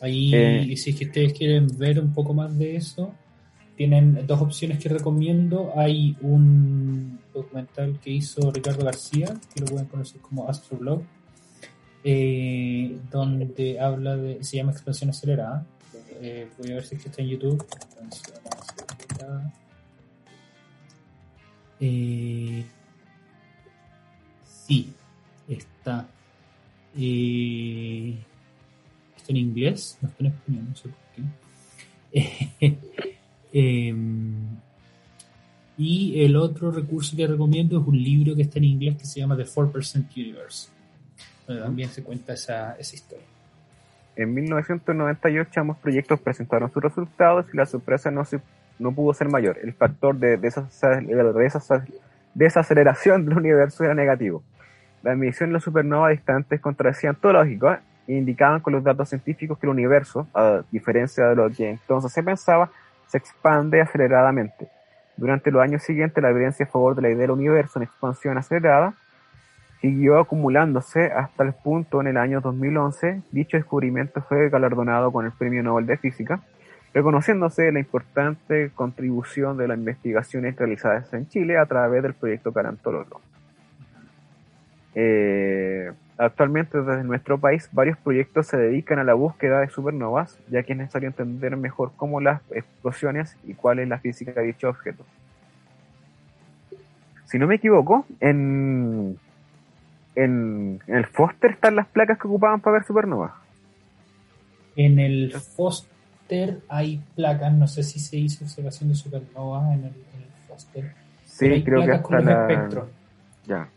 Ahí, Eh. si es que ustedes quieren ver un poco más de eso, tienen dos opciones que recomiendo. Hay un documental que hizo Ricardo García, que lo pueden conocer como Astroblog, eh, donde habla de. se llama Expansión Acelerada. Eh, voy a ver si es que está en YouTube. Expansión Acelerada. Eh, sí, está. Eh, está en inglés, no está en español, no sé por qué. Em, y el otro recurso que recomiendo es un libro que está en inglés que se llama The 4% Universe, donde también se cuenta esa, esa historia. En 1998 ambos proyectos presentaron sus resultados y la sorpresa no, se, no pudo ser mayor. El factor de desacel- desacel- desaceleración del universo era negativo. La medición de la supernova distantes contradecían todo lógico ¿eh? Indicaban con los datos científicos que el universo, a diferencia de lo que entonces se pensaba, se expande aceleradamente. Durante los años siguientes, la evidencia a favor de la idea del universo en expansión acelerada siguió acumulándose hasta el punto en el año 2011. Dicho descubrimiento fue galardonado con el Premio Nobel de Física, reconociéndose la importante contribución de las investigaciones realizadas en Chile a través del proyecto Carantololo. Eh, actualmente desde nuestro país varios proyectos se dedican a la búsqueda de supernovas, ya que es necesario entender mejor cómo las explosiones y cuál es la física de dicho objeto. Si no me equivoco, en, en, en el Foster están las placas que ocupaban para ver supernovas. En el Foster hay placas, no sé si se hizo observación de supernova en el, en el Foster. Sí, creo que hasta la... espectros. Ya.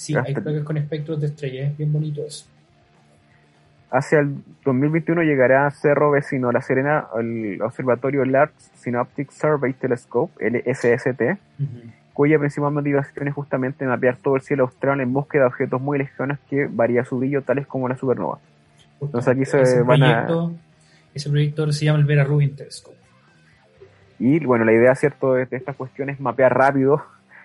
Sí, hay placas con espectros de estrellas, es bien bonito eso. Hacia el 2021 llegará a Cerro Vecino La Serena el observatorio Large Synoptic Survey Telescope, LSST, Ujú. cuya principal motivación es justamente mapear todo el cielo austral en búsqueda de objetos muy lejanos que varía su brillo, tales como la supernova. Entonces aquí se Ese van a- proyecto- Ese proyector se llama el Vera Rubin Telescope. Y bueno, la idea, ¿cierto?, de, esta cuestión es mapear rápido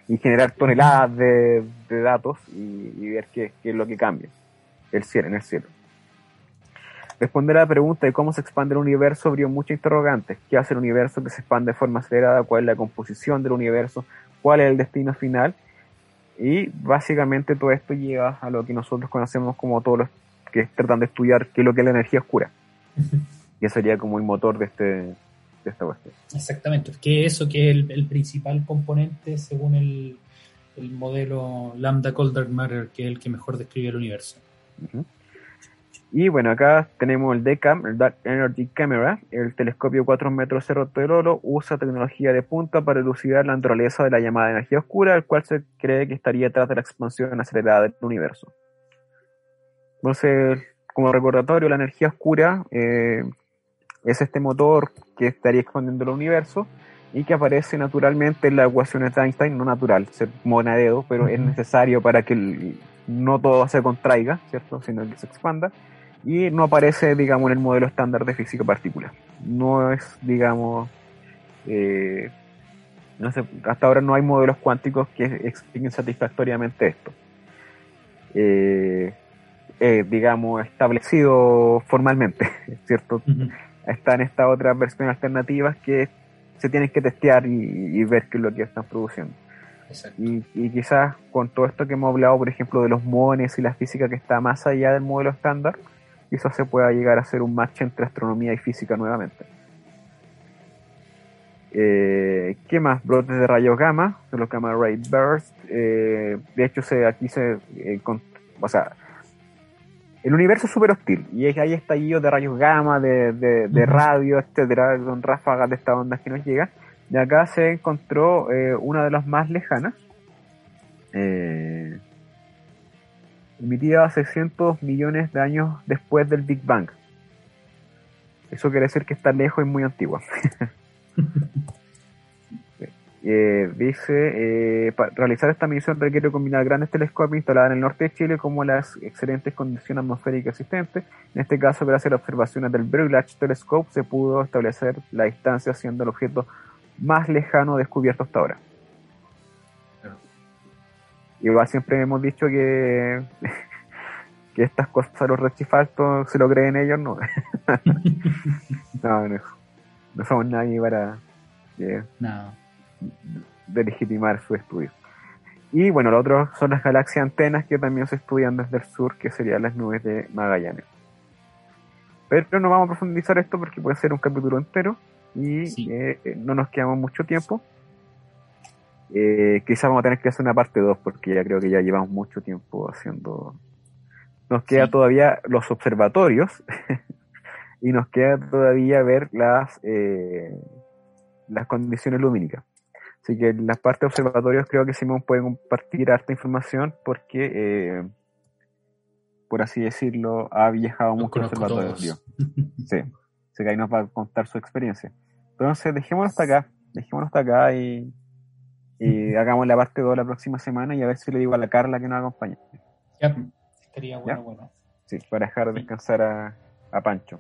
y generar toneladas de, datos y, ver qué, es lo que cambia el cielo, en el cielo. Responder a la pregunta de cómo se expande el universo abrió muchos interrogantes. ¿Qué hace el universo que se expande de forma acelerada? ¿Cuál es la composición del universo? ¿Cuál es el destino final? Y básicamente todo esto lleva a lo que nosotros conocemos como todos los que tratan de estudiar qué es lo que es la energía oscura. Y eso sería como el motor de, este, de esta cuestión. Exactamente, que eso que es el, principal componente según el, el modelo Lambda Cold Dark Matter, que es el que mejor describe el universo. Y bueno, acá tenemos el DECAM, el Dark Energy Camera, el telescopio 4 metros Cerro Telolo, usa tecnología de punta para elucidar la naturaleza de la llamada energía oscura, el cual se cree que estaría detrás de la expansión acelerada del universo. Entonces, como recordatorio, la energía oscura eh, es este motor que estaría expandiendo el universo y que aparece naturalmente en las ecuaciones de Einstein, no natural, se monadeo, pero es necesario para que no todo se contraiga, ¿cierto? Sino que se expanda. Y no aparece, digamos, en el modelo estándar de física particular. No es, digamos, eh, no sé, hasta ahora no hay modelos cuánticos que expliquen satisfactoriamente esto. Eh, eh, digamos, establecido formalmente, ¿cierto? Están estas otras versiones alternativas que se tienen que testear y, ver qué es lo que están produciendo. Y, y, quizás con todo esto que hemos hablado, por ejemplo, de los mones y la física que está más allá del modelo estándar, quizás se pueda llegar a hacer un match entre astronomía y física nuevamente. Eh, ¿Qué más? Brotes de rayos gamma, se los llama ray burst. Eh, de hecho, se, aquí se, eh, o sea, el universo es súper hostil y hay estallidos de rayos gamma, de, de, radio, etcétera, son ráfagas de estas ondas que nos llegan. Y acá se encontró eh, una de las más lejanas, eh, emitida 600 millones de años después del Big Bang. Eso quiere decir que está lejos y muy antigua. Eh, dice, eh, para realizar esta misión requiere combinar grandes telescopios instalados en el norte de Chile como las excelentes condiciones atmosféricas existentes. En este caso, gracias a las observaciones del Berlage Telescope, se pudo establecer la distancia siendo el objeto más lejano descubierto hasta ahora. Igual siempre hemos dicho que, que estas cosas, los rechifaltos, se lo creen ellos, no. no, no, somos nadie para... no de legitimar su estudio. Y bueno, lo otro son las galaxias antenas que también se estudian desde el sur, que serían las nubes de Magallanes. Pero no vamos a profundizar esto porque puede ser un capítulo entero y eh, no nos quedamos mucho tiempo. Eh, quizás vamos a tener que hacer una parte 2 porque ya creo que ya llevamos mucho tiempo haciendo... Nos queda todavía los observatorios y nos queda todavía ver las, eh, las condiciones lumínicas. Así que en las partes observatorios creo que Simón puede compartir harta información porque, eh, por así decirlo, ha viajado mucho observatorio. Sí, así que ahí nos va a contar su experiencia. Entonces, dejémoslo hasta acá, dejémoslo hasta acá y, hagamos la parte 2 la próxima semana y a ver si le digo a la Carla que nos acompañe. Ya, estaría bueno, bueno. Sí, para dejar descansar a, a Pancho.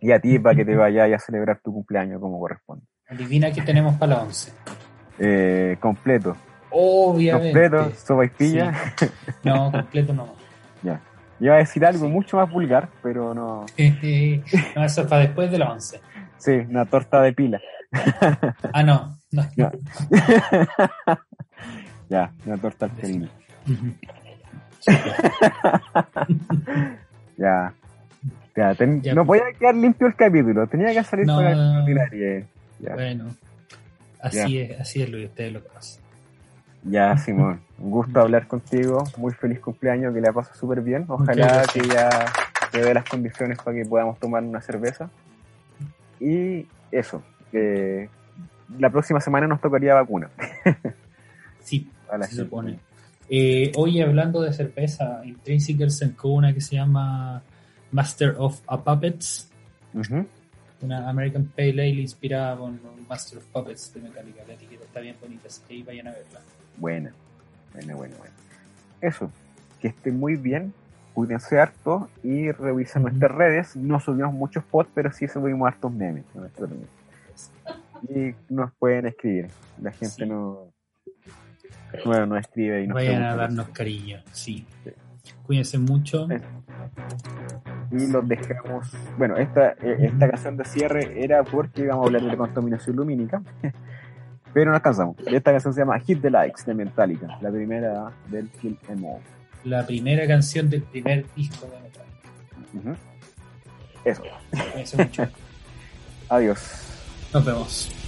Y a ti para que te vayas a celebrar tu cumpleaños como corresponde. Adivina qué tenemos para la 11. Eh, completo. Obviamente. Completo, sopa y pilla. No, completo no. ya. Iba a decir algo mucho más vulgar, pero no. no, eso es para después de la 11. Sí, una torta de pila. ah, no. no. Ya. una torta al ya. Ya, no podía quedar limpio el capítulo, tenía que salir no, para el Bueno, Así es, así es Luis, ustedes lo conocen. Ya, Simón, un gusto hablar contigo, muy feliz cumpleaños, que le ha pasado súper bien. Ojalá que ya te dé las condiciones para que podamos tomar una cerveza. Y eso, la próxima semana nos tocaría vacuna. sí, se supone. Eh, hoy hablando de cerveza, Intrinsicals sacó una que se llama Master of a Puppets una American Pale Ale inspirada con Master of Puppets de Metallica. La etiqueta está bien bonita, así que ahí vayan a verla. Buena, buena, buena, buena. Eso, que esté muy bien cuídense harto y revisen nuestras redes. No subimos muchos posts, pero sí subimos hartos memes. Y nos pueden escribir. La gente Sí. no, bueno, nos escribe y nos Vayan a darnos cariño, sí. Sí. Cuídense mucho. Y los dejamos. Bueno, esta, eh, esta canción de cierre era porque íbamos a hablar de la contaminación lumínica, pero no alcanzamos. Esta canción se llama Hit the Likes de Metallica, la primera del Kill Em All. La primera canción del primer disco de Metal. Ujú. Eso, Cuídense mucho. adiós. Nos vemos.